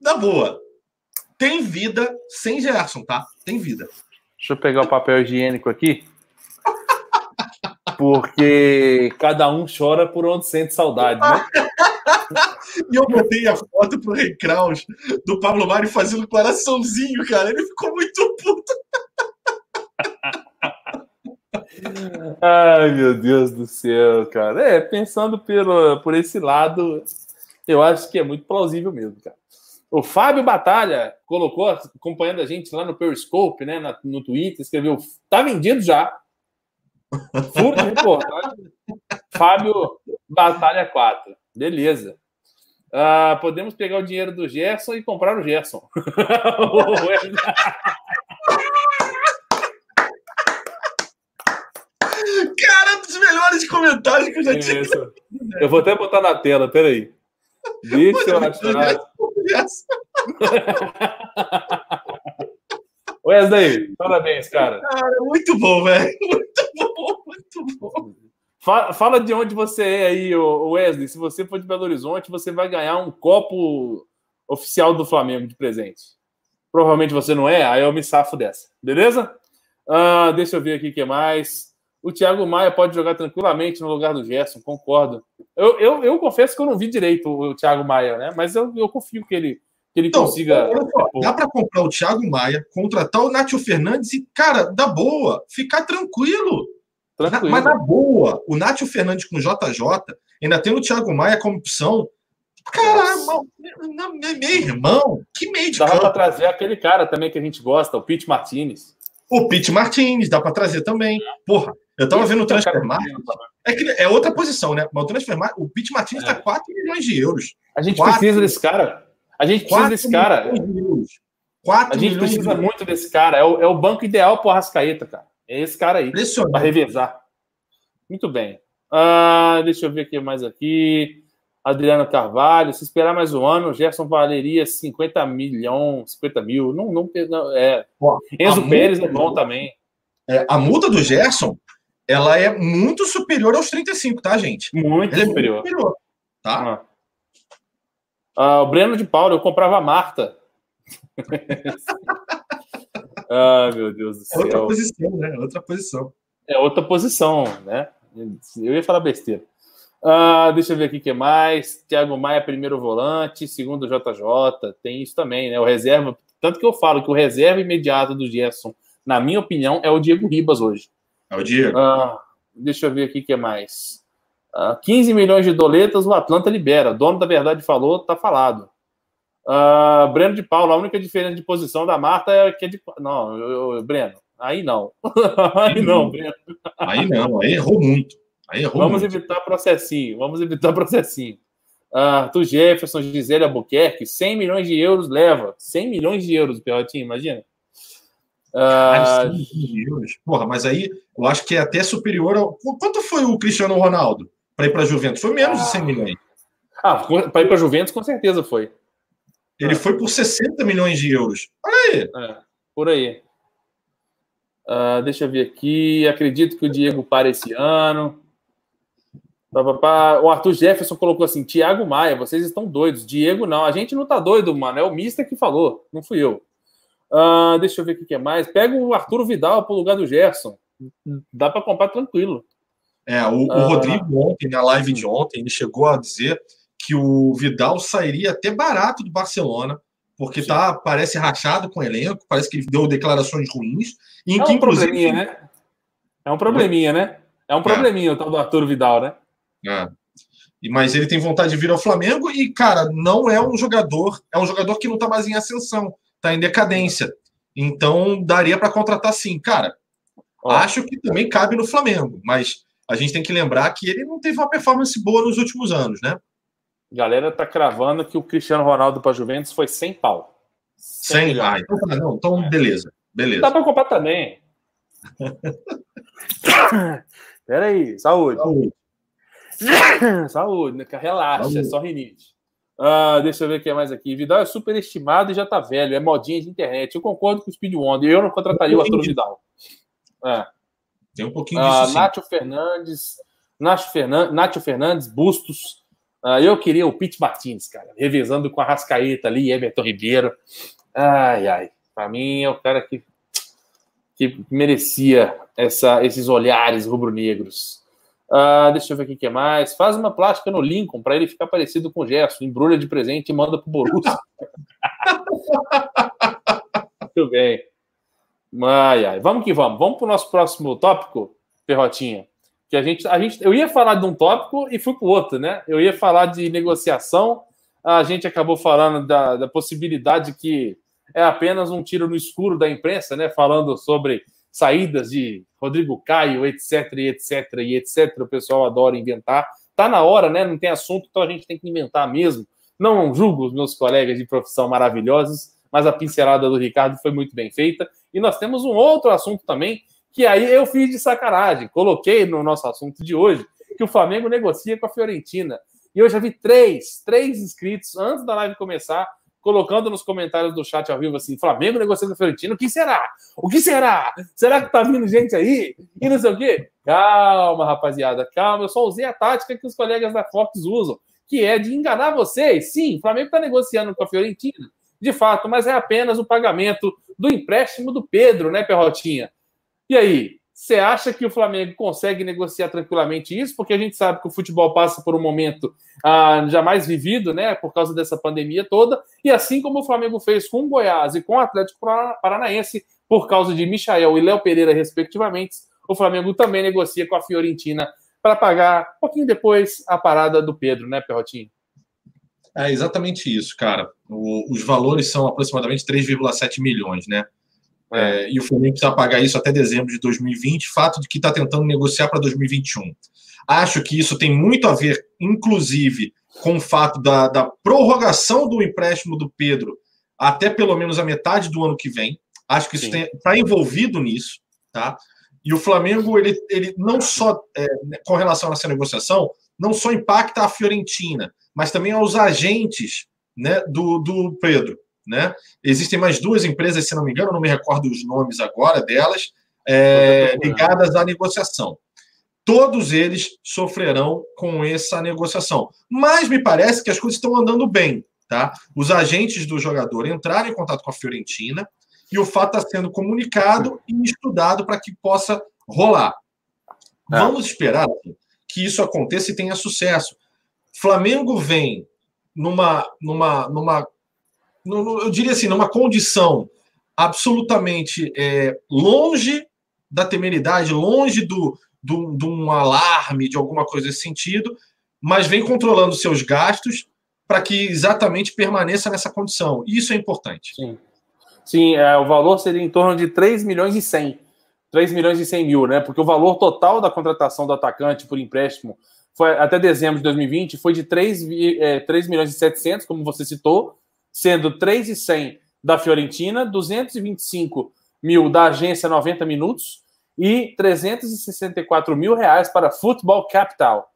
Na boa. Tem vida sem Gerson, tá? Tem vida. Deixa eu pegar o papel higiênico aqui porque cada um chora por onde sente saudade, né? e eu botei a foto pro Rei Kraus do Pablo Mari fazendo coraçãozinho, cara. Ele ficou muito puto. Ai, meu Deus do céu, cara. É, pensando pelo, por esse lado, eu acho que é muito plausível mesmo, cara. O Fábio Batalha colocou, acompanhando a gente lá no Periscope, né, no Twitter, escreveu: tá vendido já. Furo de reportagem. Fábio Batalha 4. Beleza. Uh, podemos pegar o dinheiro do Gerson e comprar o Gerson. Cara, um dos melhores comentários que eu já tinha. Eu vou até botar na tela, peraí. Deixa eu achar. Wesley, parabéns, cara. Cara, muito bom, velho. Muito bom, muito bom. Fala, fala de onde você é aí, Wesley. Se você for de Belo Horizonte, você vai ganhar um copo oficial do Flamengo de presente. Provavelmente você não é, aí eu me safo dessa. Beleza? Uh, deixa eu ver aqui o que mais. O Thiago Maia pode jogar tranquilamente no lugar do Gerson, concordo. Eu, eu, eu confesso que eu não vi direito o, o Thiago Maia, né? Mas eu, eu confio que ele, que ele Então, consiga. só, dá para comprar o Thiago Maia, contratar o Nátio Fernandes e, cara, da boa, ficar tranquilo. Tranquilo. mas na boa, o Nátio Fernandes com JJ, ainda tendo o Thiago Maia como opção. Caralho, meu, irmão, que meio de Dava para trazer aquele cara também que a gente gosta, o Pete Martinez. O Pete Martins, dá para trazer também. Porra, eu tava vendo o Transfer Market. É que é outra posição, né? Mas o Transfer Market, o Pete Martins É. tá 4 milhões de euros. A gente Quatro. precisa desse cara. A gente precisa 4 desse cara. de. 4 A gente precisa de muito desse cara. É o, é o banco ideal pro Arrascaeta, cara. É esse cara aí. Para revezar. Muito bem. Ah, deixa eu ver aqui mais aqui. Adriano Carvalho, se esperar mais um ano, o Gerson valeria 50 milhões, 50 mil. Não, não, não é. Ó, Enzo Pérez é multa- bom também. É, a multa do Gerson, ela é muito superior aos 35, tá, gente? Muito Ela é superior. muito superior, tá? Ah. Ah, o Breno de Paulo, eu comprava a Marta. ah, meu Deus do É outra céu. posição, né? É outra posição. É outra posição, né? Eu ia falar besteira. Ah, deixa eu ver aqui o que mais. Thiago Maia, primeiro volante, segundo JJ. Tem isso também, né? O reserva. Tanto que eu falo que o reserva imediato do Gerson, na minha opinião, é o Diego Ribas hoje. É o Diego. Ah, deixa eu ver aqui o que mais. Ah, 15 milhões de doletas o Atlanta libera. Dono da verdade falou, tá falado. Ah, Breno de Paula, a única diferença de posição da Marta é que é de. Não, eu- eu- Breno, aí não. aí não, Breno. Aí não, aí errou muito. Aí errou Vamos muito. evitar processinho, vamos evitar processinho. Ah, Arthur Jefferson, Gisele Albuquerque, 100 milhões de euros leva. 100 milhões de euros, Perrotinho, imagina. Ah, Ah, 100 euros. Porra, mas aí eu acho que é até superior ao. Qu- Quanto foi o Cristiano Ronaldo para ir para a Juventus? Foi menos de 100 milhões. ah, para ir para Juventus, com certeza foi. Ele foi por 60 milhões de euros. Olha aí. É, por aí. Ah, deixa eu ver aqui. Acredito que o Diego para esse ano. O Arthur Jefferson colocou assim: Tiago Maia, vocês estão doidos. Diego, não. A gente não tá doido, mano. É o Mister que falou, não fui eu. Ah, deixa eu ver o que é mais. Pega o Arthur Vidal pro lugar do Gerson. Dá para comprar tranquilo. É, o, o Ah. Rodrigo ontem, na live de ontem, ele chegou a dizer que o Vidal sairia até barato do Barcelona, porque tá, parece rachado com o elenco, parece que deu declarações ruins, e É que um inclusive. probleminha, né? É um probleminha, né? É um probleminha o tal do Arthur Vidal, né? É. Mas ele tem vontade de vir ao Flamengo e, cara, não é um jogador, é um jogador que não tá mais em ascensão, tá em decadência. Então daria para contratar sim, cara. Ó. Acho que também cabe no Flamengo, mas a gente tem que lembrar que ele não teve uma performance boa nos últimos anos, né? Galera tá cravando que o Cristiano Ronaldo para Juventus foi 100 pau. 100 Sem milhões. ah, então, não, então beleza, beleza. Dá para comprar também. Pera aí, saúde. Saúde, né? relaxa, Saúde. é só rinite. Ah, deixa eu ver o que é mais aqui. Vidal é super estimado e já tá velho, é modinha de internet. Eu concordo com o Speed Wonder. Eu não contrataria o Arthur Vidal. É. Tem um pouquinho Ah, disso. Nátio Fernandes, Nátio Fernandes, Nátio Fernandes, Bustos. Ah, eu queria o Pete Martins, cara, revezando com a Rascaeta ali, Everton Ribeiro. Ai, ai. Pra mim é o cara que, que merecia essa, esses olhares rubro-negros. Ah, deixa eu ver o que é mais. Faz uma plástica no Lincoln para ele ficar parecido com o Gerson. Embrulha de presente e manda pro Borussia. Muito bem. Ai, ai. Vamos que vamos. Vamos para o nosso próximo tópico, Perrotinha. Que a gente, a gente, eu ia falar de um tópico e fui para o outro, né? Eu ia falar de negociação, a gente acabou falando da, da possibilidade que é apenas um tiro no escuro da imprensa, né? Falando sobre saídas de Rodrigo Caio, etc, etc, etc. O pessoal adora inventar. Tá na hora, né? Não tem assunto, então a gente tem que inventar mesmo. Não julgo os meus colegas de profissão maravilhosos, mas a pincelada do Ricardo foi muito bem feita. E nós temos um outro assunto também, que aí eu fiz de sacanagem. Coloquei no nosso assunto de hoje que o Flamengo negocia com a Fiorentina. E eu já vi três, três inscritos antes da live começar, colocando nos comentários do chat ao vivo assim: Flamengo negocia com a Fiorentina, o que será? O que será? Será que tá vindo gente aí? E não sei o quê? Calma, rapaziada, calma. Eu só usei a tática que os colegas da Fox usam, que é de enganar vocês. Sim, o Flamengo está negociando com a Fiorentina, de fato, mas é apenas o pagamento do empréstimo do Pedro, né, Perrotinha? E aí? Você acha que o Flamengo consegue negociar tranquilamente isso? Porque a gente sabe que o futebol passa por um momento ah, jamais vivido, né? Por causa dessa pandemia toda. E assim como o Flamengo fez com o Goiás e com o Atlético Paranaense, por causa de Michael e Léo Pereira, respectivamente, o Flamengo também negocia com a Fiorentina para pagar um pouquinho depois a parada do Pedro, né, Perrotinho? É exatamente isso, cara. O, os valores são aproximadamente 3,7 milhões, né? É. é, e o Flamengo precisa pagar isso até dezembro de 2020, fato de que está tentando negociar para 2021. Acho que isso tem muito a ver, inclusive, com o fato da, da prorrogação do empréstimo do Pedro até pelo menos a metade do ano que vem. Acho que isso está envolvido nisso, tá? E o Flamengo, ele, ele não só, é, com relação a essa negociação, não só impacta a Fiorentina, mas também aos agentes né, do, do Pedro. Né? Existem mais duas empresas, se não me engano, não me recordo os nomes agora delas, é, ligadas à negociação. Todos eles sofrerão com essa negociação. Mas me parece que as coisas estão andando bem. Tá? Os agentes do jogador entraram em contato com a Fiorentina e o fato está sendo comunicado e estudado para que possa rolar. É. Vamos esperar que isso aconteça e tenha sucesso. Flamengo vem numa, numa, numa eu diria assim, numa condição absolutamente é, longe da temeridade, longe do, do, de um alarme, de alguma coisa nesse sentido, mas vem controlando seus gastos para que exatamente permaneça nessa condição. Isso é importante. Sim, Sim é, o valor seria em torno de 3 milhões e 100. 3 milhões e 100 mil, né? Porque o valor total da contratação do atacante por empréstimo foi até dezembro de 2020 foi de 3, é, 3 milhões e 700, como você citou, sendo 3,100 da Fiorentina, 225 mil da agência 90 Minutos e 364 mil reais para Football Capital.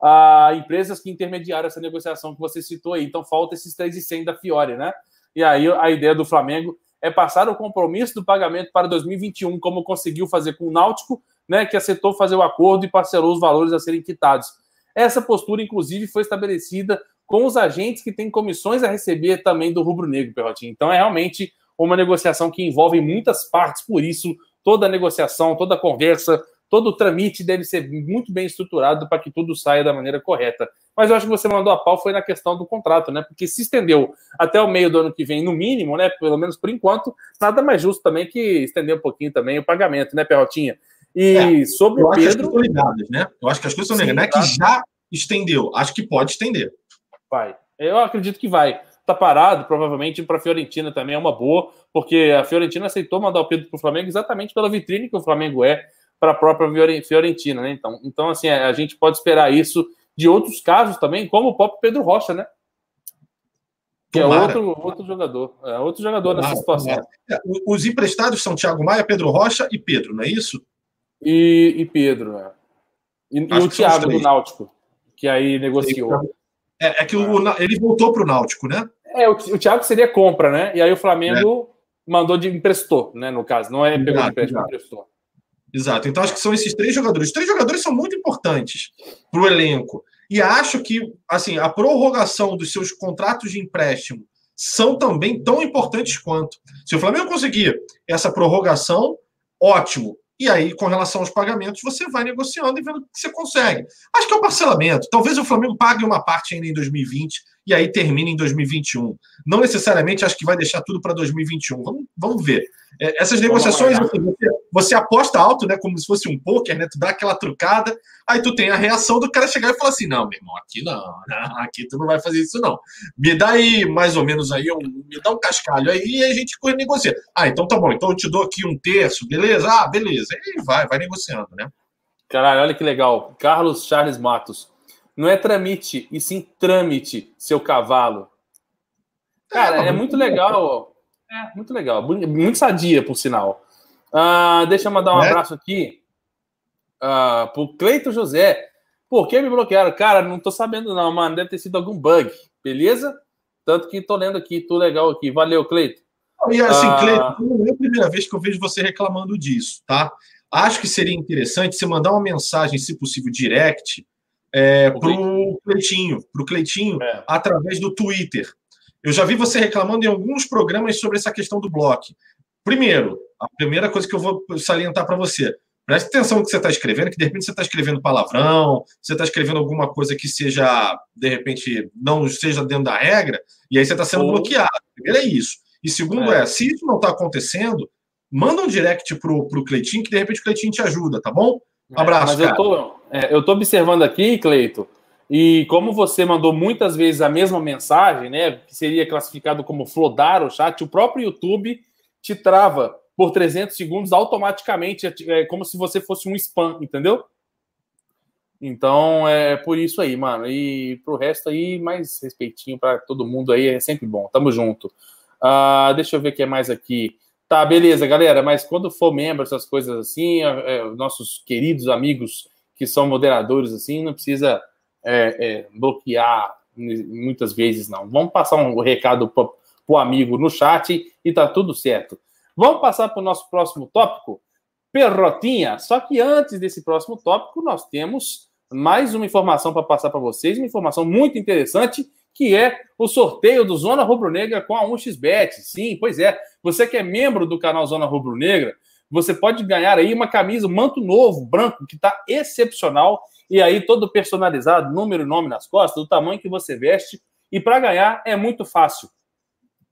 Ah, empresas que intermediaram essa negociação que você citou aí. Então falta esses 3,100 da Fiore, né? E aí a ideia do Flamengo é passar o compromisso do pagamento para 2021, como conseguiu fazer com o Náutico, né, que aceitou fazer o acordo e parcelou os valores a serem quitados. Essa postura, inclusive, foi estabelecida com os agentes que têm comissões a receber também do rubro-negro, Perrotinho. Então é realmente uma negociação que envolve muitas partes, por isso toda a negociação, toda a conversa, todo o tramite deve ser muito bem estruturado para que tudo saia da maneira correta. Mas eu acho que você mandou a pau foi na questão do contrato, né? Porque se estendeu até o meio do ano que vem, no mínimo, né? Pelo menos por enquanto, nada mais justo também que estender um pouquinho também o pagamento, né, Perrotinha? E é, sobre o Pedro. Acho né? Eu acho que as coisas são negadas. Não é que já estendeu, acho que pode estender. Vai. Eu acredito que vai. Tá parado, provavelmente para a Fiorentina também é uma boa, porque a Fiorentina aceitou mandar o Pedro para o Flamengo exatamente pela vitrine que o Flamengo é para a própria Fiorentina, né? Então, então, assim, a gente pode esperar isso de outros casos também, como o próprio Pedro Rocha, né? Que é outro, outro jogador. É outro jogador Tomara, nessa situação. É, os emprestados são Thiago Maia, Pedro Rocha e Pedro, não é isso? E, e Pedro, né? E, e o Thiago do Náutico, que aí negociou. É, é que o, ele voltou para o Náutico, né? É, o, o Thiago seria compra, né? E aí o Flamengo é. mandou de emprestou, né? No caso, não é pegou de empréstimo, emprestou. Exato. Então acho que são esses três jogadores. Os três jogadores são muito importantes para o elenco. E acho que assim a prorrogação dos seus contratos de empréstimo são também tão importantes quanto. Se o Flamengo conseguir essa prorrogação, ótimo. E aí, com relação aos pagamentos, você vai negociando e vendo o que você consegue. Acho que é o parcelamento. Talvez o Flamengo pague uma parte ainda em 2020 e aí termine em 2021. Não necessariamente acho que vai deixar tudo para 2021. Vamos, vamos ver. É, essas negociações, assim, você, você, aposta alto, né? Como se fosse um poker, né? Tu dá aquela trucada, aí tu tem a reação do cara chegar e falar assim: não, meu irmão, aqui não, aqui tu não vai fazer isso, não. Me dá aí mais ou menos aí, um, me dá um cascalho aí e a gente negocia. Ah, então tá bom, então eu te dou aqui um terço, beleza? Ah, beleza. E vai, vai negociando, né? Caralho, olha que legal. Carlos Charles Matos. Não é tramite, e sim trâmite, seu cavalo. Cara, é, é muito legal. É, muito legal. Muito sadia, por sinal. Uh, deixa eu mandar um é? abraço aqui uh, pro Cleito José. Por que me bloquearam? Cara, não tô sabendo não, mano. Deve ter sido algum bug, beleza? Tanto que tô lendo aqui, tô legal aqui. Valeu, Cleito. E assim, uh... Cleito, não é a primeira vez que eu vejo você reclamando disso, tá? Acho que seria interessante você mandar uma mensagem, se possível, direct, é, para o Cleitinho, pro Cleitinho é. através do Twitter. Eu já vi você reclamando em alguns programas sobre essa questão do bloco. Primeiro, a primeira coisa que eu vou salientar para você: Preste atenção no que você está escrevendo, que de repente você está escrevendo palavrão, você está escrevendo alguma coisa que seja, de repente, não seja dentro da regra, e aí você está sendo Ou... bloqueado. Primeiro é isso. E segundo é, é se isso não está acontecendo, manda um direct pro, pro Cleitinho, que de repente o Cleitinho te ajuda, tá bom? Um abraço, é, mas cara. Eu tô, é, eu tô observando aqui, Cleito, e como você mandou muitas vezes a mesma mensagem, né, que seria classificado como flodar o chat, o próprio YouTube te trava por 300 segundos automaticamente, é como se você fosse um spam, entendeu? Então é por isso aí, mano. E pro resto aí, mais respeitinho para todo mundo aí, é sempre bom. Tamo junto. Uh, deixa eu ver o que é mais aqui. Tá, beleza, galera. Mas quando for membro, essas coisas assim, é, é, nossos queridos amigos que são moderadores assim, não precisa é, é bloquear muitas vezes, não. Vamos passar um recado pro, pro amigo no chat e tá tudo certo. Vamos passar para o nosso próximo tópico? Perrotinha. Só que antes desse próximo tópico, nós temos mais uma informação para passar para vocês, uma informação muito interessante, que é o sorteio do Zona Rubro Negra com a 1xBet. Sim, pois é. Você que é membro do canal Zona Rubro Negra, você pode ganhar aí uma camisa, um manto novo, branco, que está excepcional, e aí todo personalizado, número e nome nas costas, do tamanho que você veste. E para ganhar é muito fácil.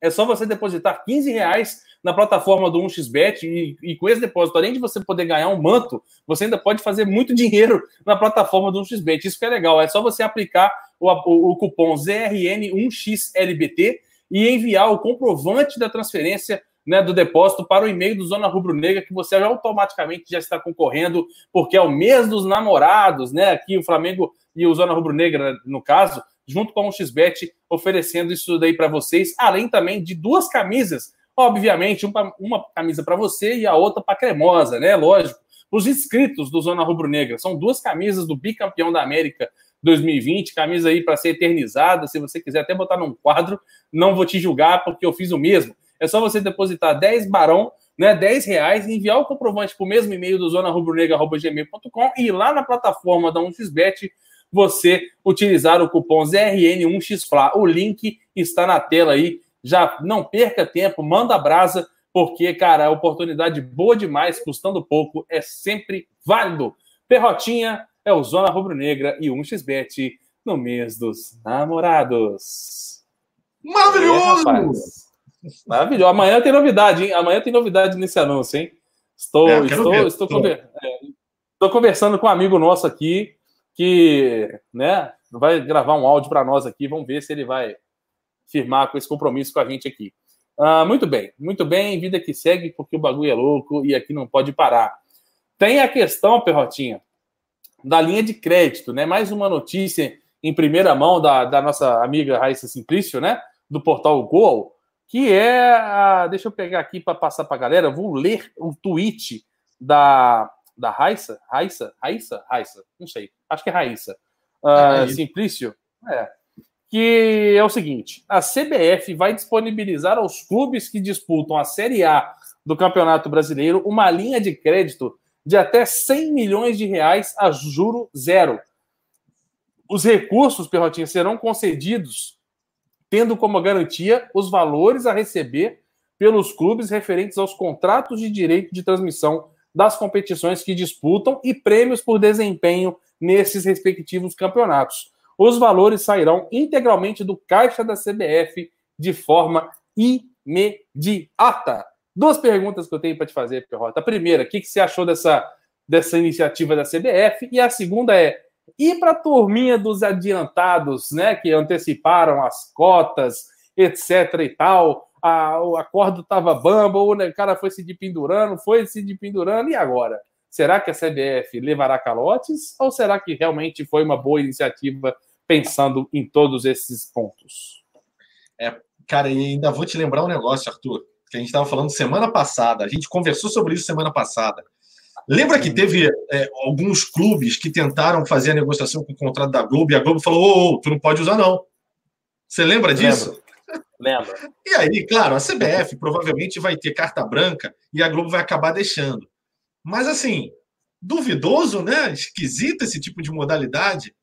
É só você depositar 15 reais na plataforma do 1xBet e, e, com esse depósito, além de você poder ganhar um manto, você ainda pode fazer muito dinheiro na plataforma do 1xBet. Isso que é legal, é só você aplicar o, o, o cupom ZRN1XLBT e enviar o comprovante da transferência né, do depósito para o e-mail do Zona Rubro Negra, que você automaticamente já está concorrendo, porque é o mês dos namorados, né? Aqui o Flamengo e o Zona Rubro Negra, no caso, junto com o XBET, oferecendo isso daí para vocês, além também de duas camisas Obviamente, uma, uma camisa para você e a outra para cremosa, né? Lógico. Os inscritos do Zona Rubro Negra são duas camisas do bicampeão da América 2020, camisa aí para ser eternizada. Se você quiser até botar num quadro, não vou te julgar porque eu fiz o mesmo. É só você depositar 10 barão, né, 10 reais, enviar o comprovante para o mesmo e-mail do Zona zonarubronegra.gmail.com e lá na plataforma da 1xBet você utilizar o cupom ZRN1XFLA. O link está na tela aí já não perca tempo, manda brasa, porque, cara, a oportunidade boa demais, custando pouco, é sempre válido. Perrotinha é o Zona Rubro Negra e 1xBet no mês dos namorados. Maravilhoso! É, Maravilhoso. Amanhã tem novidade, hein? Amanhã tem novidade nesse anúncio, hein? Estou, é, estou, estou, conver... é, estou conversando com um amigo nosso aqui que, né, vai gravar um áudio para nós aqui. Vamos ver se ele vai firmar com esse compromisso com a gente aqui. Ah, muito bem, muito bem, vida que segue, porque o bagulho é louco e aqui não pode parar. Tem a questão, Perrotinha, da linha de crédito, né? Mais uma notícia em primeira mão da, da nossa amiga Raíssa Simplício, né? Do portal Gol, que é. A, deixa eu pegar aqui para passar para a galera, vou ler o tweet da, da Raíssa. Raíssa? Raíssa? Raíssa? Não sei. Acho que é Raíssa. Uh, é Simplício? É que é o seguinte: a CBF vai disponibilizar aos clubes que disputam a Série A do Campeonato Brasileiro uma linha de crédito de até 100 milhões de reais a juro zero. Os recursos, Perrotinha, serão concedidos tendo como garantia os valores a receber pelos clubes referentes aos contratos de direito de transmissão das competições que disputam e prêmios por desempenho nesses respectivos campeonatos os valores sairão integralmente do caixa da CBF de forma imediata. Duas perguntas que eu tenho para te fazer, Perrota. A primeira, o que, que você achou dessa, dessa iniciativa da CBF? E a segunda é, e para a turminha dos adiantados, né, que anteciparam as cotas, etc e tal, a, a corda estava bamba, o cara foi se dependurando, foi se dependurando, e agora? Será que a CBF levará calotes ou será que realmente foi uma boa iniciativa pensando em todos esses pontos? É, cara, e ainda vou te lembrar um negócio, Arthur, que a gente estava falando semana passada. A gente conversou sobre isso semana passada. Lembra que teve é, alguns clubes que tentaram fazer a negociação com o contrato da Globo e a Globo falou: ô, ô tu não pode usar, não. Você lembra disso? Lembra. E aí, claro, a CBF provavelmente vai ter carta branca e a Globo vai acabar deixando. Mas assim, duvidoso, né? Esquisito esse tipo de modalidade.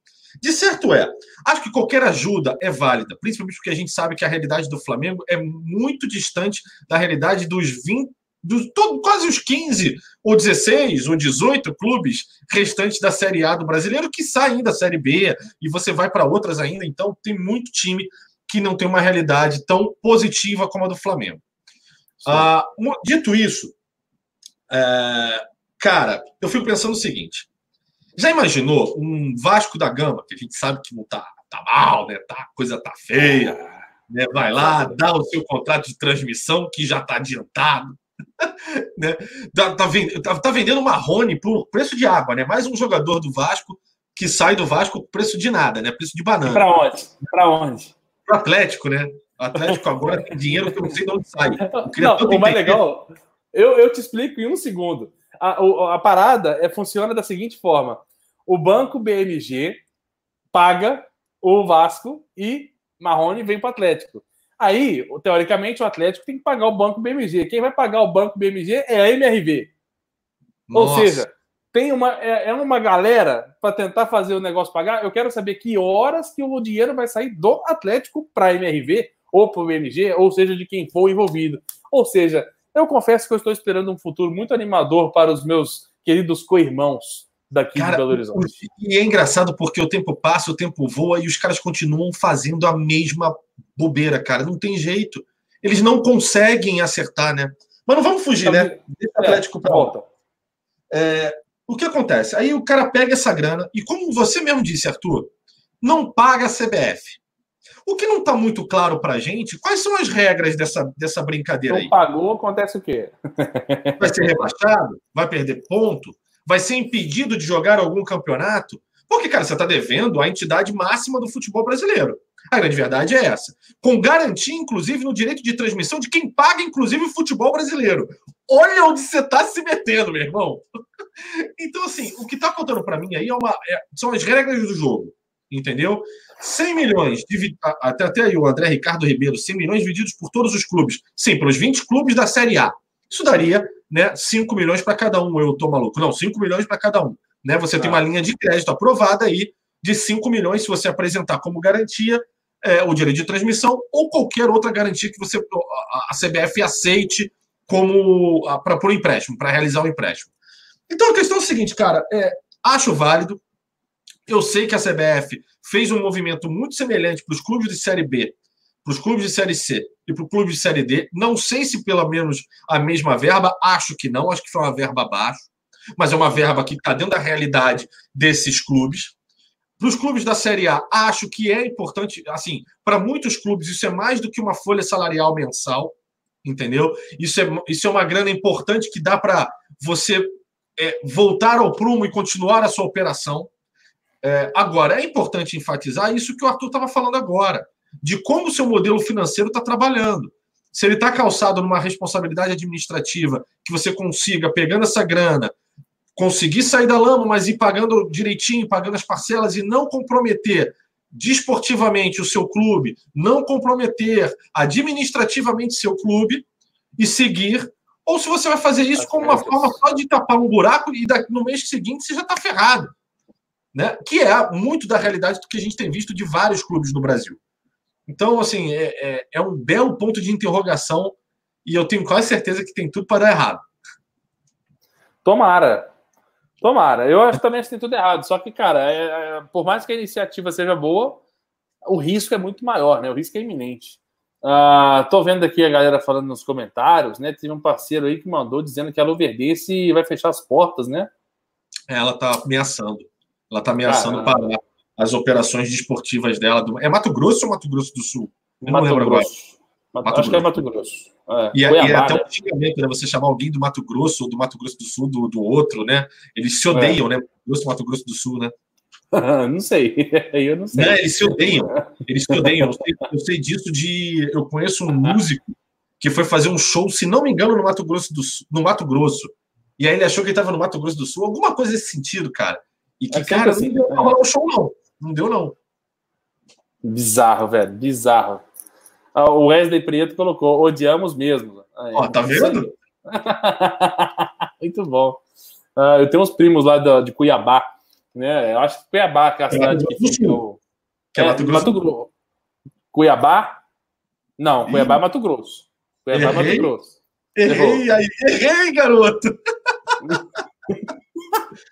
De certo é. Acho que qualquer ajuda é válida, principalmente porque a gente sabe que a realidade do Flamengo é muito distante da realidade dos 20 dos todo, quase os 15 ou 16 ou 18 clubes restantes da Série A do brasileiro que saem da Série B e você vai para outras ainda. Então, tem muito time que não tem uma realidade tão positiva como a do Flamengo. Ah, dito isso, é, cara, eu fico pensando o seguinte: já imaginou um Vasco da Gama, que a gente sabe que não tá, tá mal, né? Tá, a coisa tá feia, né? Vai lá, dá o seu contrato de transmissão que já tá adiantado. né? tá, tá, tá, tá vendendo Marrone por preço de água, né? Mais um jogador do Vasco que sai do Vasco por preço de nada, né? Preço de banana. Para onde? Para onde? Pro Atlético, né? O Atlético agora tem dinheiro que eu não sei de onde sai. Não, o mais legal, eu, eu te explico em um segundo. A, a parada é, funciona da seguinte forma: o banco BMG paga o Vasco e Marrone vem para o Atlético. Aí, teoricamente, o Atlético tem que pagar o banco BMG. Quem vai pagar o banco BMG é a MRV. Nossa. Ou seja, tem uma, é, é uma galera para tentar fazer o negócio pagar. Eu quero saber que horas que o dinheiro vai sair do Atlético para a MRV ou para o BMG, ou seja, de quem for envolvido. Ou seja, eu confesso que eu estou esperando um futuro muito animador para os meus queridos co-irmãos daqui Cara, de Belo Horizonte. E é engraçado porque o tempo passa, o tempo voa e os caras continuam fazendo a mesma bobeira, cara. Não tem jeito. Eles não conseguem acertar, né? Mas não vamos fugir, né? Deixa o Atlético para volta. É, o que acontece? Aí o cara pega essa grana e, como você mesmo disse, Arthur, não paga a CBF. O que não está muito claro para a gente, quais são as regras dessa, dessa brincadeira não aí? pagou, acontece o quê? Vai ser rebaixado? Vai perder ponto? Vai ser impedido de jogar algum campeonato? Porque, cara, você está devendo a entidade máxima do futebol brasileiro. A grande verdade é essa. Com garantia, inclusive, no direito de transmissão de quem paga, inclusive, o futebol brasileiro. Olha onde você está se metendo, meu irmão. Então, assim, o que está contando para mim aí é uma, é, são as regras do jogo. Entendeu? 100 milhões, até, até aí o André Ricardo Ribeiro, 100 milhões divididos por todos os clubes. Sim, pelos 20 clubes da Série A. Isso daria né, 5 milhões para cada um, eu tô maluco. Não, 5 milhões para cada um. Né? Você ah. tem uma linha de crédito aprovada aí de 5 milhões se você apresentar como garantia é, o direito de transmissão ou qualquer outra garantia que você a CBF aceite como para o empréstimo, para realizar o empréstimo. Então a questão é a seguinte, cara, é, acho válido, eu sei que a CBF fez um movimento muito semelhante para os clubes de Série B, para os clubes de Série C e para o clube de Série D. Não sei se pelo menos a mesma verba, acho que não, acho que foi uma verba abaixo, mas é uma verba que está dentro da realidade desses clubes. Para os clubes da Série A, acho que é importante, assim, para muitos clubes isso é mais do que uma folha salarial mensal, entendeu? Isso é, isso é uma grana importante que dá para você é, voltar ao prumo e continuar a sua operação. É, agora, é importante enfatizar isso que o Arthur estava falando agora, de como o seu modelo financeiro está trabalhando. Se ele está calçado numa responsabilidade administrativa, que você consiga, pegando essa grana, conseguir sair da lama, mas ir pagando direitinho, pagando as parcelas e não comprometer desportivamente o seu clube, não comprometer administrativamente seu clube e seguir. Ou se você vai fazer isso como uma forma só de tapar um buraco e no mês seguinte você já está ferrado né? que é muito da realidade do que a gente tem visto de vários clubes no Brasil. Então, assim, é, é, é um belo ponto de interrogação e eu tenho quase certeza que tem tudo para dar errado. Tomara. Tomara. Eu acho também que tem tudo errado. Só que, cara, é, é, por mais que a iniciativa seja boa, o risco é muito maior, né? O risco é iminente. Uh, tô vendo aqui a galera falando nos comentários, né? Teve um parceiro aí que mandou dizendo que a Luverdense vai fechar as portas, né? Ela tá ameaçando. Ela está ameaçando parar as operações desportivas dela. Do... É Mato Grosso ou Mato Grosso do Sul? Eu Mato não lembro Grosso. agora. Mato, Acho Grosso. que é Mato Grosso. É, e, é, e é até um xingamento, né? Você chamar alguém do Mato Grosso ou do Mato Grosso do Sul do, do outro, né? Eles se odeiam, é. né? Mato Grosso Mato Grosso do Sul, né? não sei. Eu não sei. Né? Eles se odeiam. Eles se odeiam. Eu sei, eu sei, disso de. Eu conheço um músico que foi fazer um show, se não me engano, no Mato Grosso do Sul, no Mato Grosso. E aí ele achou que ele estava no Mato Grosso do Sul, alguma coisa nesse sentido, cara. E que, é cara, assim, não deu o show, não. Não deu, não. Bizarro, velho. Bizarro. Ah, o Wesley Prieto colocou, odiamos mesmo. Ó, tá vendo? Muito bom. Uh, eu tenho uns primos lá de, de Cuiabá, né? Eu acho que Cuiabá, que é a é cidade que fica. Que é, Mato Grosso. Mato Grosso. Cuiabá? Não, Cuiabá é Mato Grosso. Cuiabá é Mato Grosso. Errei aí, errei, garoto!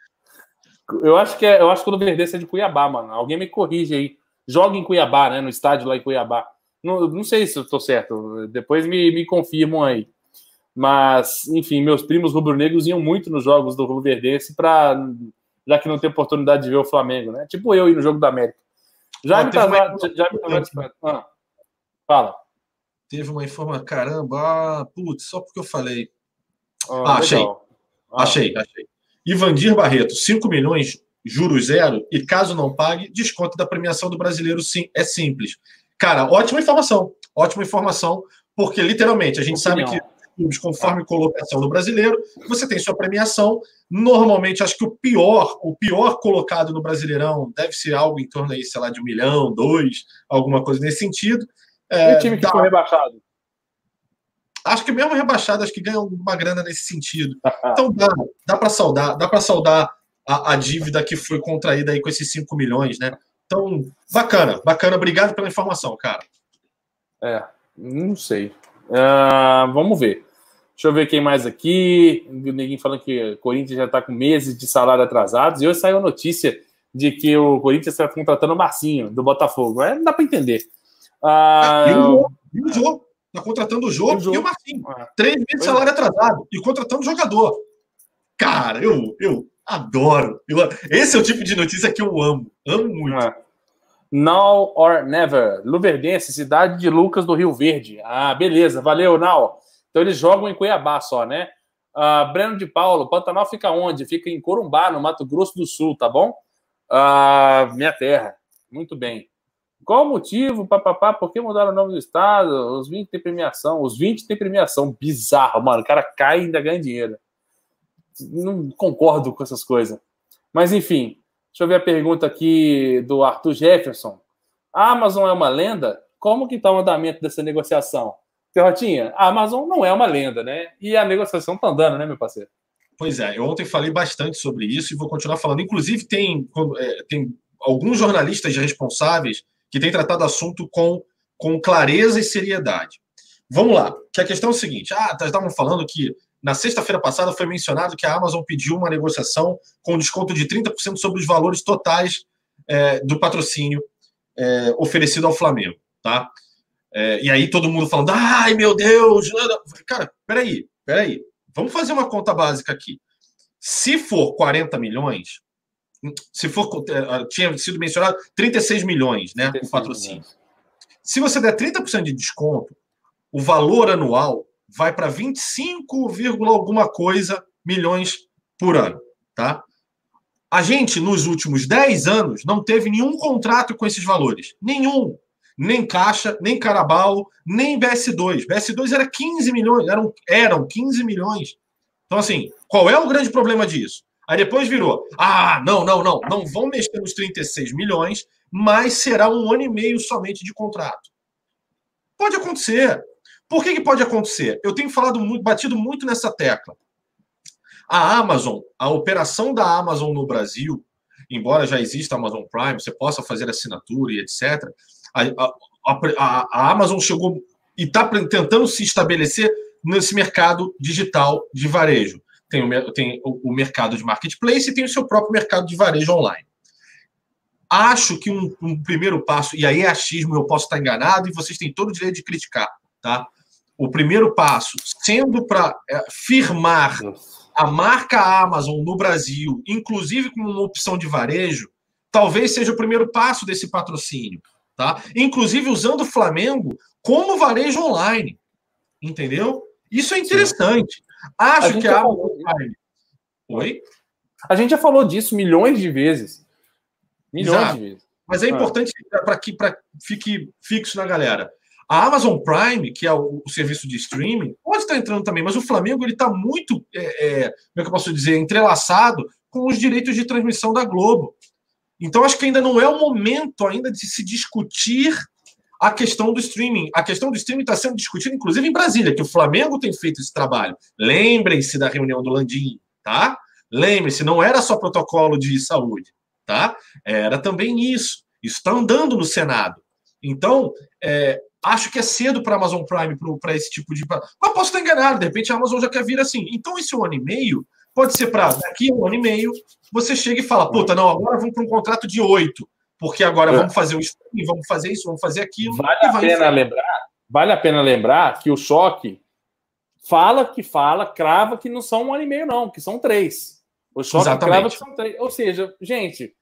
Eu acho que é, eu acho que o Luverdense é de Cuiabá, mano. Alguém me corrige aí. Joga em Cuiabá, né? No estádio lá em Cuiabá. Não, não sei se eu estou certo. Depois me, me confirmam aí. Mas, enfim, meus primos rubro-negros iam muito nos jogos do Luverdense para já que não tem oportunidade de ver o Flamengo, né? Tipo eu ir no jogo da América. Já me tava, já me tava ah, Fala. Teve uma informação, caramba, ah, putz, só porque eu falei. Ah, ah achei. Ah. Achei, achei. Ivandir Barreto, 5 milhões, juros zero, e caso não pague, desconto da premiação do brasileiro sim, é simples. Cara, ótima informação, ótima informação, porque literalmente a gente Opinião. sabe que clubes, conforme colocação do brasileiro, você tem sua premiação. Normalmente, acho que o pior, o pior colocado no Brasileirão deve ser algo em torno aí, sei lá, de um milhão, dois, alguma coisa nesse sentido. É, e o time que dá... foi rebaixado? Acho que mesmo rebaixado, acho que ganha uma grana nesse sentido. Então dá, dá para saudar, dá para saudar a, a, dívida que foi contraída aí com esses 5 milhões, né? Então, bacana, bacana. Obrigado pela informação, cara. É, não sei. Uh, vamos ver. Deixa eu ver quem mais aqui. Ninguém falando que o Corinthians já está com meses de salário atrasados. E hoje saiu a notícia de que o Corinthians está contratando o Marcinho, do Botafogo. É, não dá para entender. Ah, e o Jô. Está contratando o Jô e o, e o Marcinho. Ah, Três meses de é. salário é. atrasado. E contratando o jogador. Cara, eu, eu adoro. Eu, esse é o tipo de notícia que eu amo. Amo muito. É. Now or never. Luverdense, cidade de Lucas do Rio Verde. Ah, beleza. Valeu, Now. Então eles jogam em Cuiabá só, né? Uh, Breno de Paulo, Pantanal fica onde? Fica em Corumbá, no Mato Grosso do Sul, tá bom? Uh, minha terra. Muito bem. Qual o motivo, papapá, por que mudaram o nome do estado? Os 20 tem premiação, os 20 tem premiação. Bizarro, mano. O cara cai e ainda ganha dinheiro. Não concordo com essas coisas. Mas enfim, deixa eu ver a pergunta aqui do Arthur Jefferson. A Amazon é uma lenda? Como que está o andamento dessa negociação? Ferrotinha, a Amazon não é uma lenda, né? E a negociação está andando, né, meu parceiro? Pois é, eu ontem falei bastante sobre isso e vou continuar falando. Inclusive, tem, é, tem alguns jornalistas responsáveis que têm tratado o assunto com, com clareza e seriedade. Vamos lá, que a questão é o seguinte: ah, tá, estavam falando que na sexta-feira passada foi mencionado que a Amazon pediu uma negociação com desconto de 30% sobre os valores totais é, do patrocínio é, oferecido ao Flamengo, tá? É, e aí todo mundo falando, ai meu Deus, cara, peraí, peraí, vamos fazer uma conta básica aqui. Se for 40 milhões, se for, é, tinha sido mencionado 36 milhões, né, o patrocínio. Milhões. Se você der 30% de desconto, o valor anual vai para 25, alguma coisa milhões por ano, tá? A gente, nos últimos 10 anos, não teve nenhum contrato com esses valores. Nenhum nem Caixa, nem Carabao, nem BS2. BS2 era 15 milhões, eram, eram 15 milhões. Então, assim, qual é o grande problema disso? Aí depois virou: ah, não, não, não, não vão mexer nos 36 milhões, mas será um ano e meio somente de contrato. Pode acontecer. Por que, que pode acontecer? Eu tenho falado muito, batido muito nessa tecla. A Amazon, a operação da Amazon no Brasil, embora já exista a Amazon Prime, você possa fazer assinatura e etc., a, a, a Amazon chegou e está tentando se estabelecer nesse mercado digital de varejo. Tem o, tem o, o mercado de marketplace e tem o seu próprio mercado de varejo online. Acho que um, um, primeiro passo, e aí é achismo, eu posso estar enganado, e vocês têm todo o direito de criticar, tá? O primeiro passo, sendo para é, firmar a marca Amazon no Brasil, inclusive com uma opção de varejo, talvez seja o primeiro passo desse patrocínio tá? Inclusive usando o Flamengo como varejo online, entendeu? Isso é interessante. Sim. Acho a que a Oi? A gente já falou disso milhões de vezes. Milhões Exato. de vezes. Mas é ah. importante para que para fique fixo na galera. A Amazon Prime, que é o, o, serviço de streaming, pode estar entrando também, mas o Flamengo ele está muito, é, é, como é que eu posso dizer, entrelaçado com os direitos de transmissão da Globo. Então, acho que ainda não é o momento ainda de se discutir a questão do streaming. A questão do streaming está sendo discutida, inclusive, em Brasília, que o Flamengo tem feito esse trabalho. Lembrem-se da reunião do Landim, tá? Lembrem-se, não era só protocolo de saúde, tá? Era também isso. Isso está andando no Senado. Então, é, Acho que é cedo para a Amazon Prime para esse tipo de. Mas posso estar enganado, de repente a Amazon já quer vir assim. Então, esse um ano e meio pode ser para daqui a um ano e meio você chega e fala: puta, não, agora vamos para um contrato de oito, porque agora é. vamos fazer o streaming, vamos fazer isso, vamos fazer aquilo. Vale a pena lembrar, vale a pena lembrar que o choque fala que fala, crava que não são um ano e meio, não, que são três. O choque Exatamente. crava que são três. Ou seja, gente,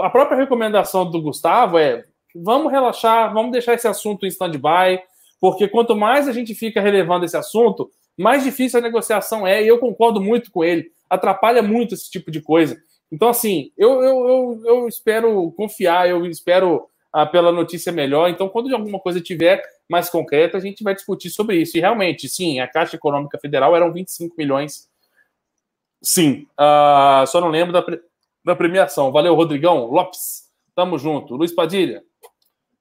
a própria recomendação do Gustavo é vamos relaxar, vamos deixar esse assunto em stand-by, porque quanto mais a gente fica relevando esse assunto, mais difícil a negociação é, e eu concordo muito com ele. Atrapalha muito esse tipo de coisa. Então, assim, eu, eu, eu, eu espero confiar, eu espero ah, pela notícia melhor. Então, quando alguma coisa tiver mais concreta, a gente vai discutir sobre isso. E realmente, sim, a Caixa Econômica Federal eram 25 milhões. Sim. Uh, só não lembro da, da premiação. Valeu, Rodrigão. Lopes. Tamo junto. Luiz Padilha.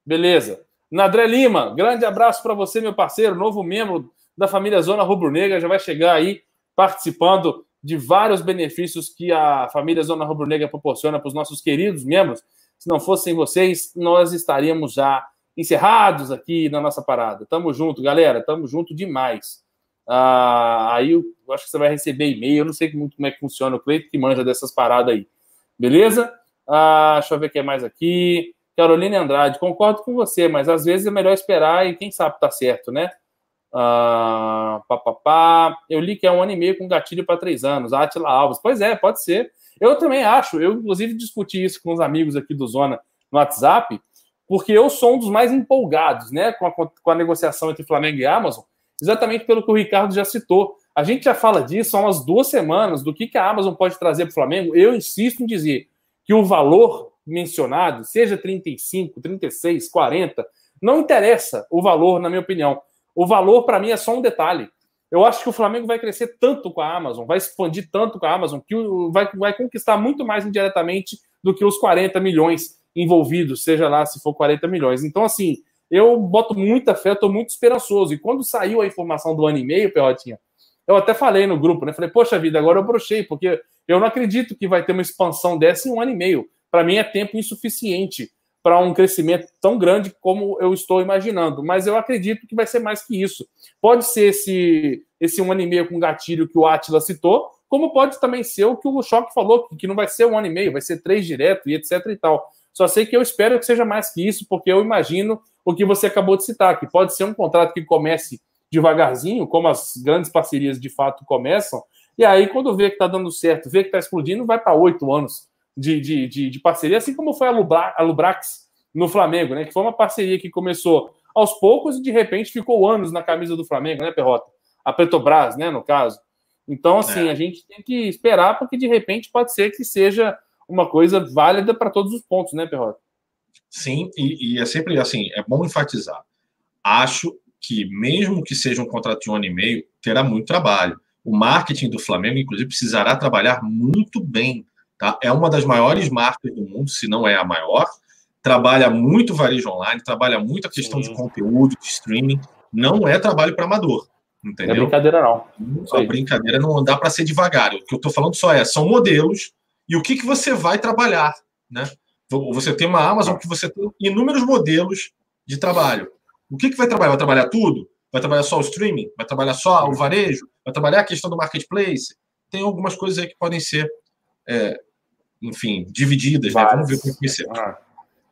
Beleza. Nadré Lima, grande abraço para você, meu parceiro, novo membro da família Zona Rubro Negra, já vai chegar aí participando de vários benefícios que a família Zona Rubro Negra proporciona para os nossos queridos membros. Se não fossem vocês, nós estaríamos já encerrados aqui na nossa parada. Tamo junto, galera, tamo junto demais. Ah, aí eu acho que você vai receber e-mail, eu não sei muito como é que funciona o Cleito que manja dessas paradas aí. Beleza? Ah, deixa eu ver o que é mais aqui. Carolina Andrade, concordo com você, mas às vezes é melhor esperar e quem sabe tá certo, né? Ah, pá, pá, pá. Eu li que é um ano e meio com gatilho para três anos. Atila Alves. Pois é, pode ser. Eu também acho. Eu, inclusive, discuti isso com os amigos aqui do Zona no WhatsApp, porque eu sou um dos mais empolgados né, com a, com a negociação entre Flamengo e Amazon, exatamente pelo que o Ricardo já citou. A gente já fala disso há umas duas semanas, do que, que a Amazon pode trazer para o Flamengo. Eu insisto em dizer que o valor mencionado, seja 35, 36, 40, não interessa o valor, na minha opinião. O valor, para mim, é só um detalhe. Eu acho que o Flamengo vai crescer tanto com a Amazon, vai expandir tanto com a Amazon, que vai, vai conquistar muito mais indiretamente do que os 40 milhões envolvidos, seja lá se for 40 milhões. Então, assim, eu boto muita fé, estou muito esperançoso. E quando saiu a informação do ano e meio, Perrotinha, eu até falei no grupo, né? Falei, poxa vida, agora eu brochei, porque eu não acredito que vai ter uma expansão dessa em um ano e meio para mim é tempo insuficiente para um crescimento tão grande como eu estou imaginando. Mas eu acredito que vai ser mais que isso. Pode ser esse, esse um ano e meio com gatilho que o Atila citou, como pode também ser o que o Choque falou, que não vai ser um ano e meio, vai ser três direto e etc e tal. Só sei que eu espero que seja mais que isso, porque eu imagino o que você acabou de citar, que pode ser um contrato que comece devagarzinho, como as grandes parcerias de fato começam, e aí quando vê que está dando certo, vê que está explodindo, vai para oito anos de, de, de, de, parceria, assim como foi a, Lubra, a Lubrax no Flamengo, né? Que foi uma parceria que começou aos poucos e de repente ficou anos na camisa do Flamengo, né, Perrota? A Petrobras, né, no caso. Então, assim, é. a gente tem que esperar, porque de repente pode ser que seja uma coisa válida para todos os pontos, né, Perrota? Sim, e, e, é sempre assim, é bom enfatizar. Acho que, mesmo que seja um contrato de um ano e meio, terá muito trabalho. O marketing do Flamengo, inclusive, precisará trabalhar muito bem Tá? É uma das maiores marcas do mundo, se não é a maior. Trabalha muito varejo online, trabalha muito a questão Sim. de conteúdo, de streaming. Não é trabalho para amador. Entendeu? Não é brincadeira, não. A brincadeira não dá para ser devagar. O que eu estou falando só é, são modelos e o que, que você vai trabalhar. Né? Você tem uma Amazon que você tem inúmeros modelos de trabalho. O que, que vai trabalhar? Vai trabalhar tudo? Vai trabalhar só o streaming? Vai trabalhar só o varejo? Vai trabalhar a questão do marketplace? Tem algumas coisas aí que podem ser é, enfim, divididas, né? Vamos ver como vai ser. Ah,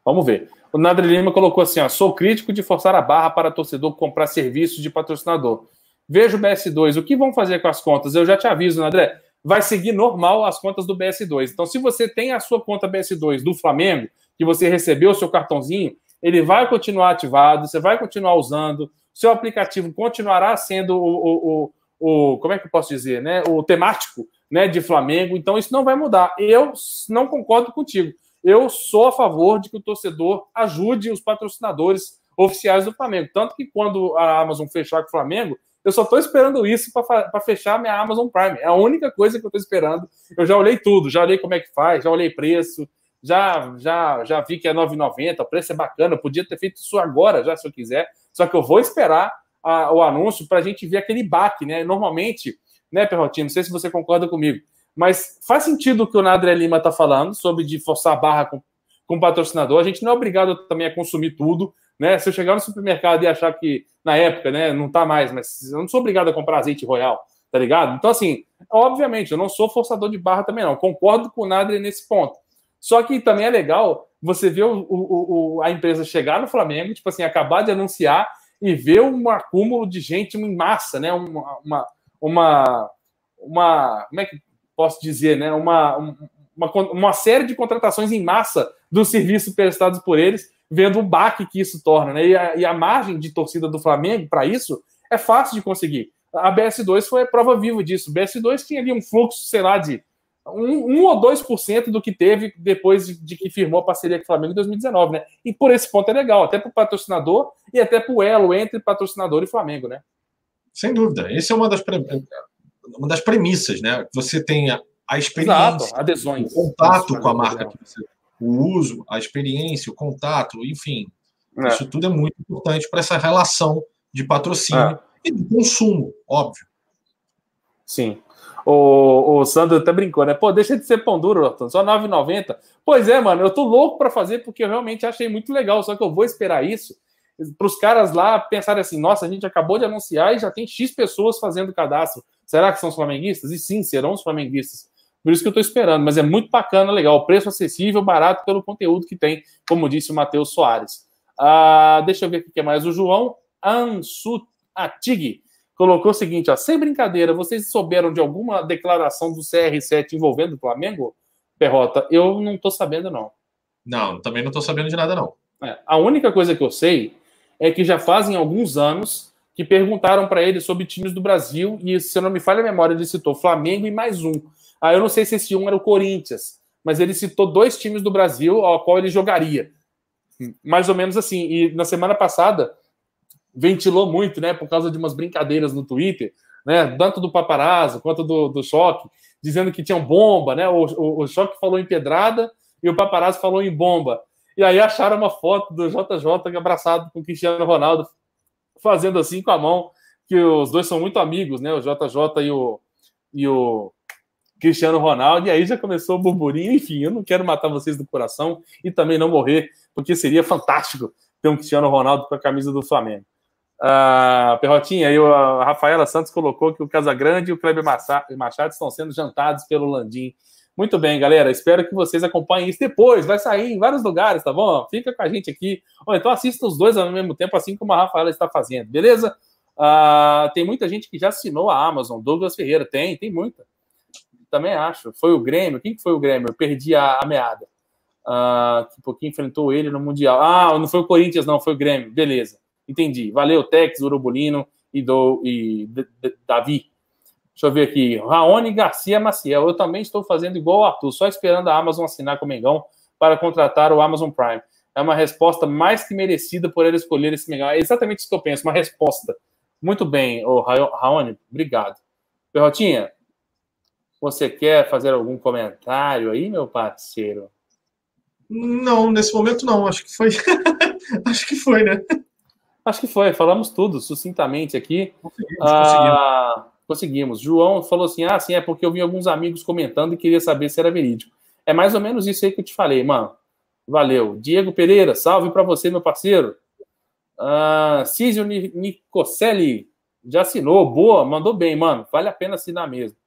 vamos ver. O Nadre Lima colocou assim: ó, sou crítico de forçar a barra para torcedor comprar serviços de patrocinador. Vejo o BS2, o que vão fazer com as contas? Eu já te aviso, André, vai seguir normal as contas do BS2. Então, se você tem a sua conta BS2 do Flamengo, que você recebeu o seu cartãozinho, ele vai continuar ativado, você vai continuar usando, seu aplicativo continuará sendo o, o, o, o como é que eu posso dizer, né? O temático né, de Flamengo. Então isso não vai mudar. Eu não concordo contigo. Eu sou a favor de que o torcedor ajude os patrocinadores oficiais do Flamengo. Tanto que quando a Amazon fechar com o Flamengo, eu só estou esperando isso para fechar minha Amazon Prime. É a única coisa que eu estou esperando. Eu já olhei tudo, já olhei como é que faz, já olhei preço, já já já vi que é 9,90, o preço é bacana. Eu podia ter feito isso agora, já se eu quiser. Só que eu vou esperar a, o anúncio para a gente ver aquele baque, né? Normalmente né, Perrotinho? Não sei se você concorda comigo. Mas faz sentido o que o Nadre Lima está falando sobre de forçar a barra com, com o patrocinador. A gente não é obrigado também a consumir tudo. Né? Se eu chegar no supermercado e achar que, na época, né, não tá mais, mas eu não sou obrigado a comprar azeite royal, tá ligado? Então, assim, obviamente, eu não sou forçador de barra também, não. Concordo com o Nadre nesse ponto. Só que também é legal você ver o, o, o, a empresa chegar no Flamengo, tipo assim, acabar de anunciar e ver um acúmulo de gente em massa, né? Uma, uma, uma, uma como é que posso dizer, né? Uma, uma, uma série de contratações em massa dos serviços prestados por eles, vendo o baque que isso torna, né? E a, e a margem de torcida do Flamengo para isso é fácil de conseguir. A BS2 foi a prova viva disso. O BS2 tinha ali um fluxo, sei lá, de um, um ou 2% do que teve depois de, de, que firmou a parceria com o Flamengo em 2019, né? E por esse ponto é legal, até para o patrocinador e até para o elo entre patrocinador e Flamengo, né? Sem dúvida. Essa é uma das, uma das premissas, né? Você tem a, experiência, Exato, adesões. o contato com a marca, você, o uso, a experiência, o contato, enfim. É. Isso tudo é muito importante para essa relação de patrocínio é. e de consumo, óbvio. Sim. O, o Sandro até brincou, né? Pô, deixa de ser pão duro, Orton, só 9,90. Pois é, mano, eu tô louco para fazer porque eu realmente achei muito legal, só que eu vou esperar isso para os caras lá pensarem assim: nossa, a gente acabou de anunciar e já tem X pessoas fazendo cadastro. Será que são os flamenguistas? E sim, serão os flamenguistas. Por isso que eu estou esperando, mas é muito bacana, legal. Preço acessível, barato pelo conteúdo que tem, como disse o Matheus Soares. Ah, deixa eu ver o que é mais. O João Ansuatig colocou o seguinte: ó, sem brincadeira, vocês souberam de alguma declaração do CR7 envolvendo o Flamengo? Perrota, eu não estou sabendo, não. Não, também não estou sabendo de nada, não. É, a única coisa que eu sei é que já fazem alguns anos que perguntaram para ele sobre times do Brasil, e se eu não me falha a memória, ele citou Flamengo e mais um. Ah, eu não sei se esse um era o Corinthians, mas ele citou dois times do Brasil ao qual ele jogaria. Mais ou menos assim. E na semana passada, ventilou muito, né, por causa de umas brincadeiras no Twitter, né, tanto do paparazzo quanto do, do Choque, dizendo que tinham bomba, né, o, o, o Choque falou em pedrada e o paparazzo falou em bomba. E aí acharam uma foto do JJ abraçado com o Cristiano Ronaldo, fazendo assim com a mão, que os dois são muito amigos, né, o JJ e o, e o Cristiano Ronaldo, e aí já começou o burburinho, enfim, eu não quero matar vocês do coração e também não morrer, porque seria fantástico ter um Cristiano Ronaldo com a camisa do Flamengo. Uh, Perrotinha, aí a Rafaela Santos colocou que o Casagrande e o Kleber Machado estão sendo jantados pelo Landim. Muito bem, galera. Espero que vocês acompanhem isso depois. Vai sair em vários lugares, tá bom? Fica com a gente aqui. Ou então assista os dois ao mesmo tempo, assim como a Rafaela está fazendo, beleza? Uh, tem muita gente que já assinou a Amazon. Douglas Ferreira, tem, tem muita. Também acho. Foi o Grêmio. Quem que foi o Grêmio? Eu perdi a, a meada. Uh, que um pouquinho enfrentou ele no Mundial. Ah, não foi o Corinthians, não, foi o Grêmio. Beleza. Entendi. Valeu, Tex, Urubulino e, do, e Davi. Deixa eu ver aqui. Raoni Garcia Maciel. Eu também estou fazendo igual o Arthur, só esperando a Amazon assinar com o Mengão para contratar o Amazon Prime. É uma resposta mais que merecida por ele escolher esse Mengão. É exatamente isso que eu penso, uma resposta. Muito bem, oh, Raoni, obrigado. Perrotinha, você quer fazer algum comentário aí, meu parceiro? Não, nesse momento não. Acho que foi. Acho que foi, né? Acho que foi, falamos tudo sucintamente aqui. Conseguimos, ah, conseguimos. Conseguimos. João falou assim: ah, sim, é porque eu vi alguns amigos comentando e queria saber se era verídico. É mais ou menos isso aí que eu te falei, mano. Valeu. Diego Pereira, salve para você, meu parceiro. Ah, Císio Nicocelli já assinou, boa, mandou bem, mano. Vale a pena assinar mesmo.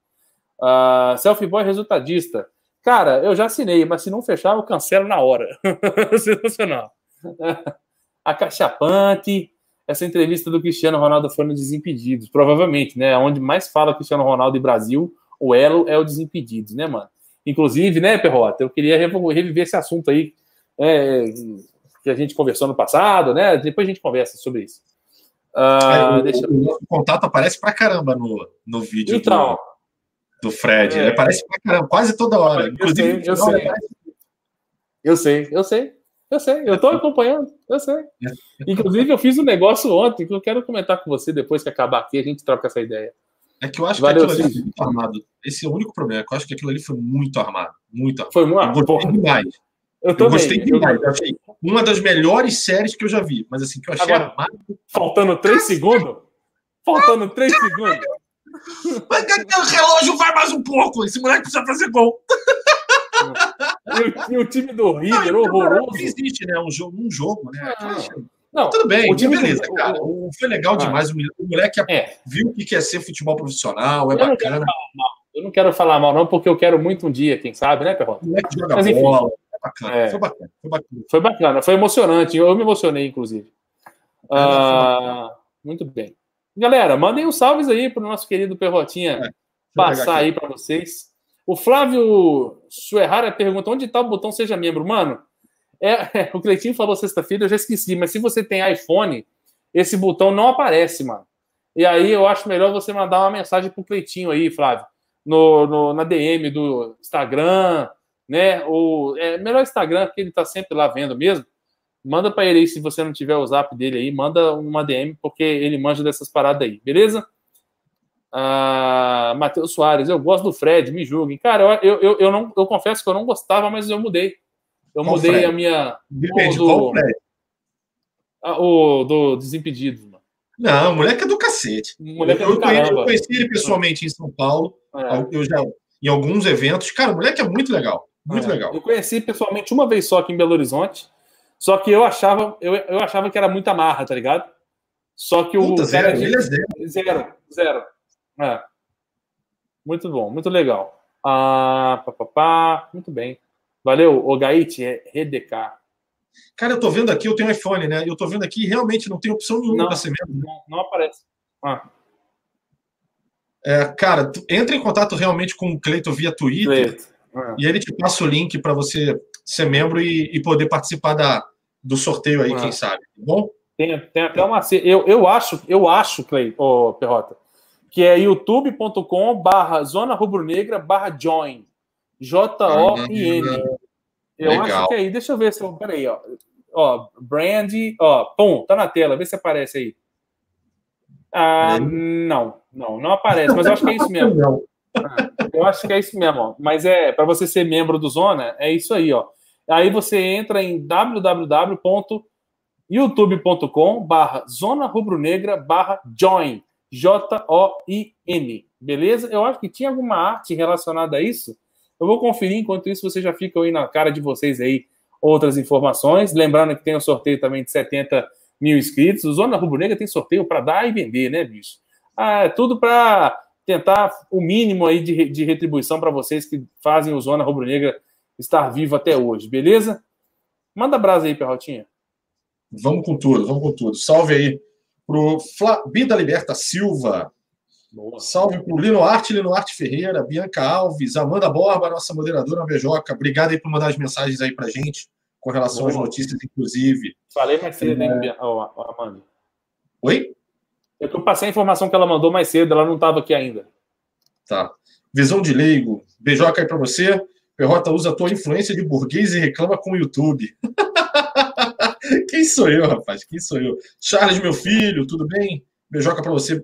Uh, Selfie Boy resultadista. Cara, eu já assinei, mas se não fechar, eu cancelo na hora. Sensacional a Cachapante, essa entrevista do Cristiano Ronaldo foi no Desimpedidos, provavelmente, né? Onde mais fala Cristiano Ronaldo e Brasil, o elo é o Desimpedidos, né, mano? Inclusive, né, Perrota, eu queria reviver esse assunto aí é, que a gente conversou no passado, né? Depois a gente conversa sobre isso. Uh, é, deixa... o, o, contato aparece pra caramba no, no vídeo então, do, do Fred. É, ele aparece pra caramba, quase toda hora. Inclusive, eu sei, eu sei. Eu sei, eu sei. Eu sei, eu tô acompanhando, eu sei. Inclusive, eu fiz um negócio ontem que eu quero comentar com você depois que acabar aqui, a gente troca essa ideia. É que eu acho Valeu, que aquilo ali foi muito armado. Esse é o único problema, é que eu acho que aquilo ali foi muito armado. Muito armado. Foi muito armado. Eu gostei demais. Eu, eu gostei demais. Eu achei uma das melhores séries que eu já vi. Mas assim, que eu achei Agora, armado. Faltando três segundos? Faltando três segundos. Mas o relógio vai mais um pouco. Esse moleque precisa fazer gol. E o, e o time do River, não, horroroso. Não existe, né? Um jogo, um jogo né? Ah, Não, tudo bem, o time- beleza, o- cara. o- Foi legal Ah. demais. O moleque É. viu o que quer ser futebol profissional, é Eu não quero bacana. falar mal. Eu não quero falar mal, não, porque eu quero muito um dia, quem sabe, né, Perrota? O moleque joga Mas, enfim. bola, é bacana. É. Foi bacana, foi bacana. Foi bacana, foi emocionante. Eu me emocionei, inclusive. Ah, muito bem. Galera, mandem uns salves aí para o nosso querido Perrotinha É, passar aí para vocês. O Flávio Suerrara pergunta: onde está o botão Seja Membro? Mano, é, o Cleitinho falou sexta-feira, eu já esqueci, mas se você tem iPhone, esse botão não aparece, mano. E aí eu acho melhor você mandar uma mensagem pro Cleitinho aí, Flávio, no, no- na DM do Instagram, né? Ou é melhor Instagram, porque ele tá sempre lá vendo mesmo. Manda para ele aí, se você não tiver o zap dele aí, manda uma DM, porque ele manja dessas paradas aí, beleza? Ah, Matheus Soares, eu gosto do Fred, me julguem. Cara, eu, eu, eu, não, eu confesso que eu não gostava, mas eu mudei. Eu Qual mudei Fred? a minha. Depende, do- qual o Fred? a- o do Desimpedidos, mano. Não, o moleque é do cacete. Moleque é eu, do conheci, eu conheci ele pessoalmente em São Paulo. É. Eu já, em alguns eventos. Cara, o moleque é muito legal. Muito É. legal. Eu conheci pessoalmente uma vez só aqui em Belo Horizonte. Só que eu achava, eu, eu achava que era muita marra, tá ligado? Só que o Puta, zero. de- Ele é zero. Zero, zero. É. Muito bom, muito legal. Ah. Muito bem. Valeu, o Gaite, é RDK. Cara, eu tô vendo aqui, eu tenho iPhone, né? Eu tô vendo aqui realmente não tem opção nenhuma pra ser membro. Não, não aparece. Ah, É, cara, entra em contato realmente com o Cleiton via Twitter Cleito. Ah, e ele te passa o link para você ser membro e, e poder participar da, do sorteio aí, Ah. quem sabe. Tá bom? Tem, tem até uma. Eu, eu acho, eu acho, Clay, ô, Perrota, que é youtube.com barra zona rubro-negra barra join. J-O-I-N. Eu Legal. acho que é aí. Deixa eu ver se eu. Peraí, ó. Ó, brand, ó, pum, tá na tela, vê se aparece aí. Ah, não, não, não aparece, mas eu acho que é isso mesmo. Não. Eu acho que é isso mesmo, ó. Mas é para você ser membro do Zona, é isso aí, ó. Aí você entra em www.youtube.com barra Zona Rubro Negra barra Join. J-O-I-N. Beleza? Eu acho que tinha alguma arte relacionada a isso. Eu vou conferir, enquanto isso você já fica aí na cara de vocês aí outras informações. Lembrando que tem o sorteio também de 70 mil inscritos. O Zona Rubro Negra tem sorteio para dar e vender, né, bicho? Ah, é tudo para tentar o mínimo aí de, de retribuição para vocês que fazem o Zona Rubro Negra estar vivo até hoje, beleza? Manda brasa aí, Perrotinha. Vamos com tudo, vamos com tudo. Salve aí pro. Bida Liberta Silva. Boa. Salve pro Lino Arte, Lino Arte Ferreira, Bianca Alves, Amanda Borba, nossa moderadora Beijoca. Obrigado aí por mandar as mensagens aí pra gente, com relação às notícias, inclusive. Falei mais cedo, É. hein, ó, ó, Amanda? Oi? É eu passei a informação que ela mandou mais cedo, ela não estava aqui ainda. Tá. Visão de leigo. Beijoca aí pra você. Perrota usa a tua influência de burguês e reclama com o YouTube. Quem sou eu, rapaz? Quem sou eu? Charles, meu filho, tudo bem? Beijoca pra você.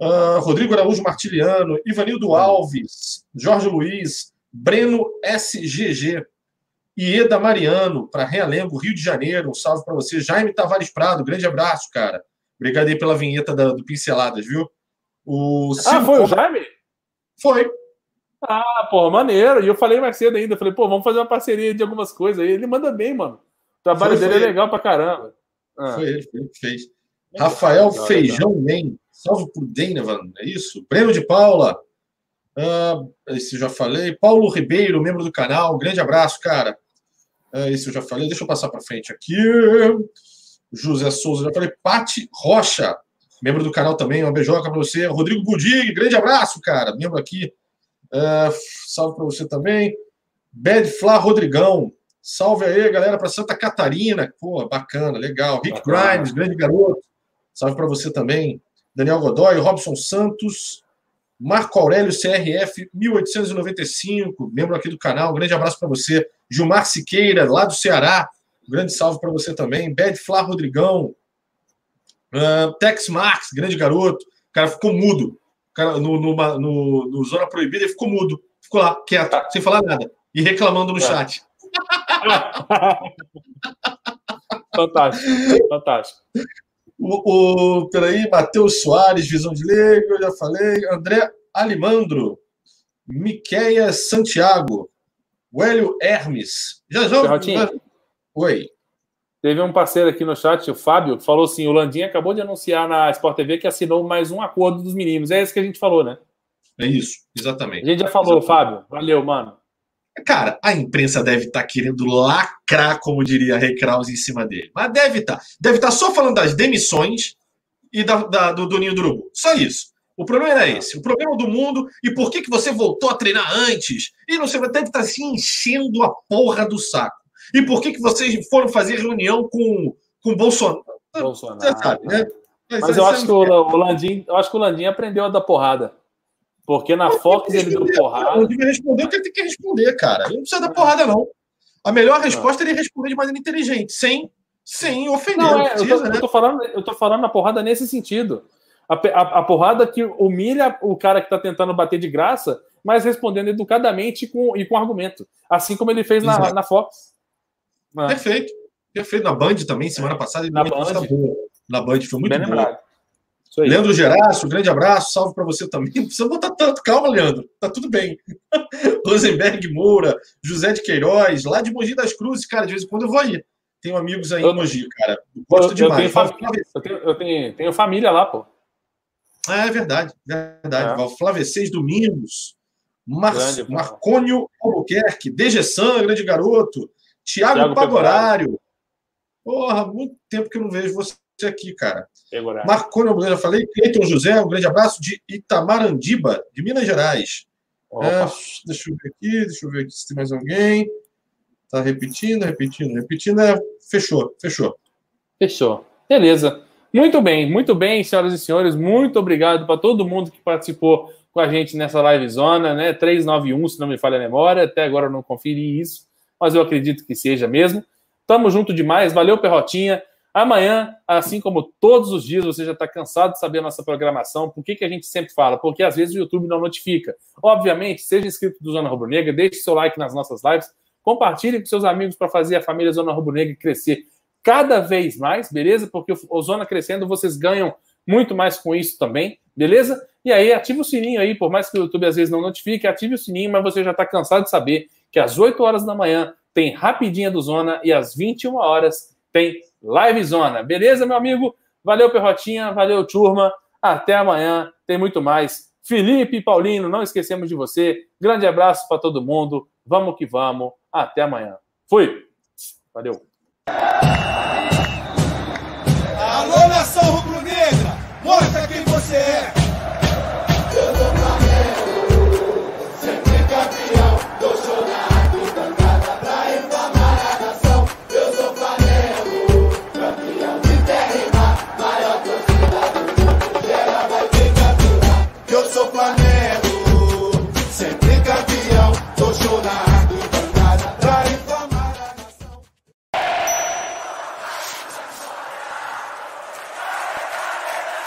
Ah, Rodrigo Araújo Martiliano, Ivanildo Alves, Jorge Luiz, Breno SGG, Ieda Mariano, para Realengo, Rio de Janeiro. Um salve para você. Jaime Tavares Prado, grande abraço, cara. Obrigado aí pela vinheta da- do Pinceladas, viu? O Ah, foi o Jaime? Foi. Ah, pô, maneiro. E eu falei mais cedo ainda. Falei, pô, vamos fazer uma parceria de algumas coisas aí. Ele manda bem, mano. O trabalho Foi, dele foi é legal pra caramba. Ah. Foi ele, foi ele que fez. Rafael Legal, Feijão Nem. Salve pro Denevan, é isso? Breno de Paula. Ah, esse eu já falei. Paulo Ribeiro, membro do canal. Grande abraço, cara. Ah, esse eu já falei. Deixa eu passar para frente aqui. José Souza, já falei. Pati Rocha, membro do canal também. Uma beijoca para você. Rodrigo Gudig, grande abraço, cara. Membro aqui. Ah, salve para você também. Bad Flá Rodrigão. Salve aí, galera, para Santa Catarina. Pô, bacana, legal. Rick Bacana. Grimes, grande garoto. Salve para você também. Daniel Godoy, Robson Santos, Marco Aurélio CRF 1895, membro aqui do canal. Um grande abraço para você. Gilmar Siqueira, lá do Ceará. Um grande salve para você também. Bad Flá Rodrigão. Ah, Tex Marx, grande garoto. O cara ficou mudo. O cara, no, numa- no, no Zona Proibida, ele ficou mudo. Ficou lá, quieto, sem falar nada. E reclamando no É. chat. fantástico, fantástico. O, o, peraí, Matheus Soares, Visão de Leigo, eu já falei. André Alimandro. Miqueia Santiago. Hélio Hermes. Já já. Oi. Teve um parceiro aqui no chat, o Fábio, que falou assim: o Landim acabou de anunciar na Sport TV que assinou mais um acordo dos meninos. É isso que a gente falou, né? É isso, exatamente. A gente já falou, exatamente. Fábio. Valeu, mano. Cara, a imprensa deve estar tá querendo lacrar, como diria Ray Krause, em cima dele. Mas deve estar. Tá. Deve estar tá só falando das demissões e da, da, do, do Ninho do Urubu. Só isso. O problema era esse. O problema do mundo e por que, que você voltou a treinar antes? E não sei, deve estar se enchendo a porra do saco. E por que, que vocês foram fazer reunião com, com o Bolsonaro? Bolsonaro. Você sabe, né? Mas, Mas eu, acho que o, o Landim, eu acho que o Landim aprendeu a dar porrada. Porque na Fox ele deu porrada. O Landim respondeu o que ele tem que responder, cara. Ele não precisa dar porrada, não. A melhor resposta é ele responder de maneira inteligente, sem, sem ofender. Não, é, precisa, eu, tô, né? eu, tô, falando, eu tô falando na porrada nesse sentido. A, a, a porrada que humilha o cara que está tentando bater de graça, mas respondendo educadamente com, e com argumento. Assim como ele fez na, na Fox. Ah. Perfeito. Perfeito. Na Band também, semana passada. Na Band. Na Band foi muito Bem bom. Leandro Geraço, um grande abraço, salve para você também. Não precisa botar tanto, calma, Leandro, tá tudo bem. Rosenberg Moura, José de Queiroz, lá de Mogi das Cruzes, cara, de vez em quando eu vou aí. Tenho amigos aí eu, em Mogi, cara. Gosto eu, demais. Eu tenho, eu, tenho, eu tenho, tenho família lá, pô. Ah, é verdade, verdade. É. Flávio Seis Domingos, Mar grande, Marcônio Albuquerque, Degessan, grande garoto, Tiago, Thiago Pagorário. Porra, muito tempo que eu não vejo você aqui, cara. Pegorado. Marcônio Albuquerque, já falei. Cleiton José, um grande abraço de Itamarandiba, de Minas Gerais. É, deixa eu ver aqui, deixa eu ver aqui se tem mais alguém. Tá repetindo, repetindo, repetindo. É, fechou, fechou. Fechou. Beleza. Muito bem, muito bem, senhoras e senhores. Muito obrigado para todo mundo que participou com a gente nessa live zona, né? 391, se não me falha a memória. Até agora eu não conferi isso, mas eu acredito que seja mesmo. Tamo junto demais. Valeu, Perrotinha. Amanhã, assim como todos os dias, você já está cansado de saber a nossa programação. Por que, que a gente sempre fala? Porque às vezes o YouTube não notifica. Obviamente, seja inscrito do Zona Rubro Negra, deixe seu like nas nossas lives, compartilhe com seus amigos para fazer a família Zona Rubro Negra crescer cada vez mais, beleza? Porque o Zona crescendo, vocês ganham muito mais com isso também, beleza? E aí, ative o sininho aí, por mais que o YouTube às vezes não notifique, ative o sininho, mas você já está cansado de saber que às 8 horas da manhã tem Rapidinha do Zona e às 21 horas tem Live Zona, beleza, meu amigo? Valeu, Perrotinha, valeu, turma. Até amanhã, tem muito mais. Felipe Paulino, não esquecemos de você. Grande abraço para todo mundo. Vamos que vamos. Até amanhã. Fui. Valeu. Alô, nação rubro-negra, mostra quem você é.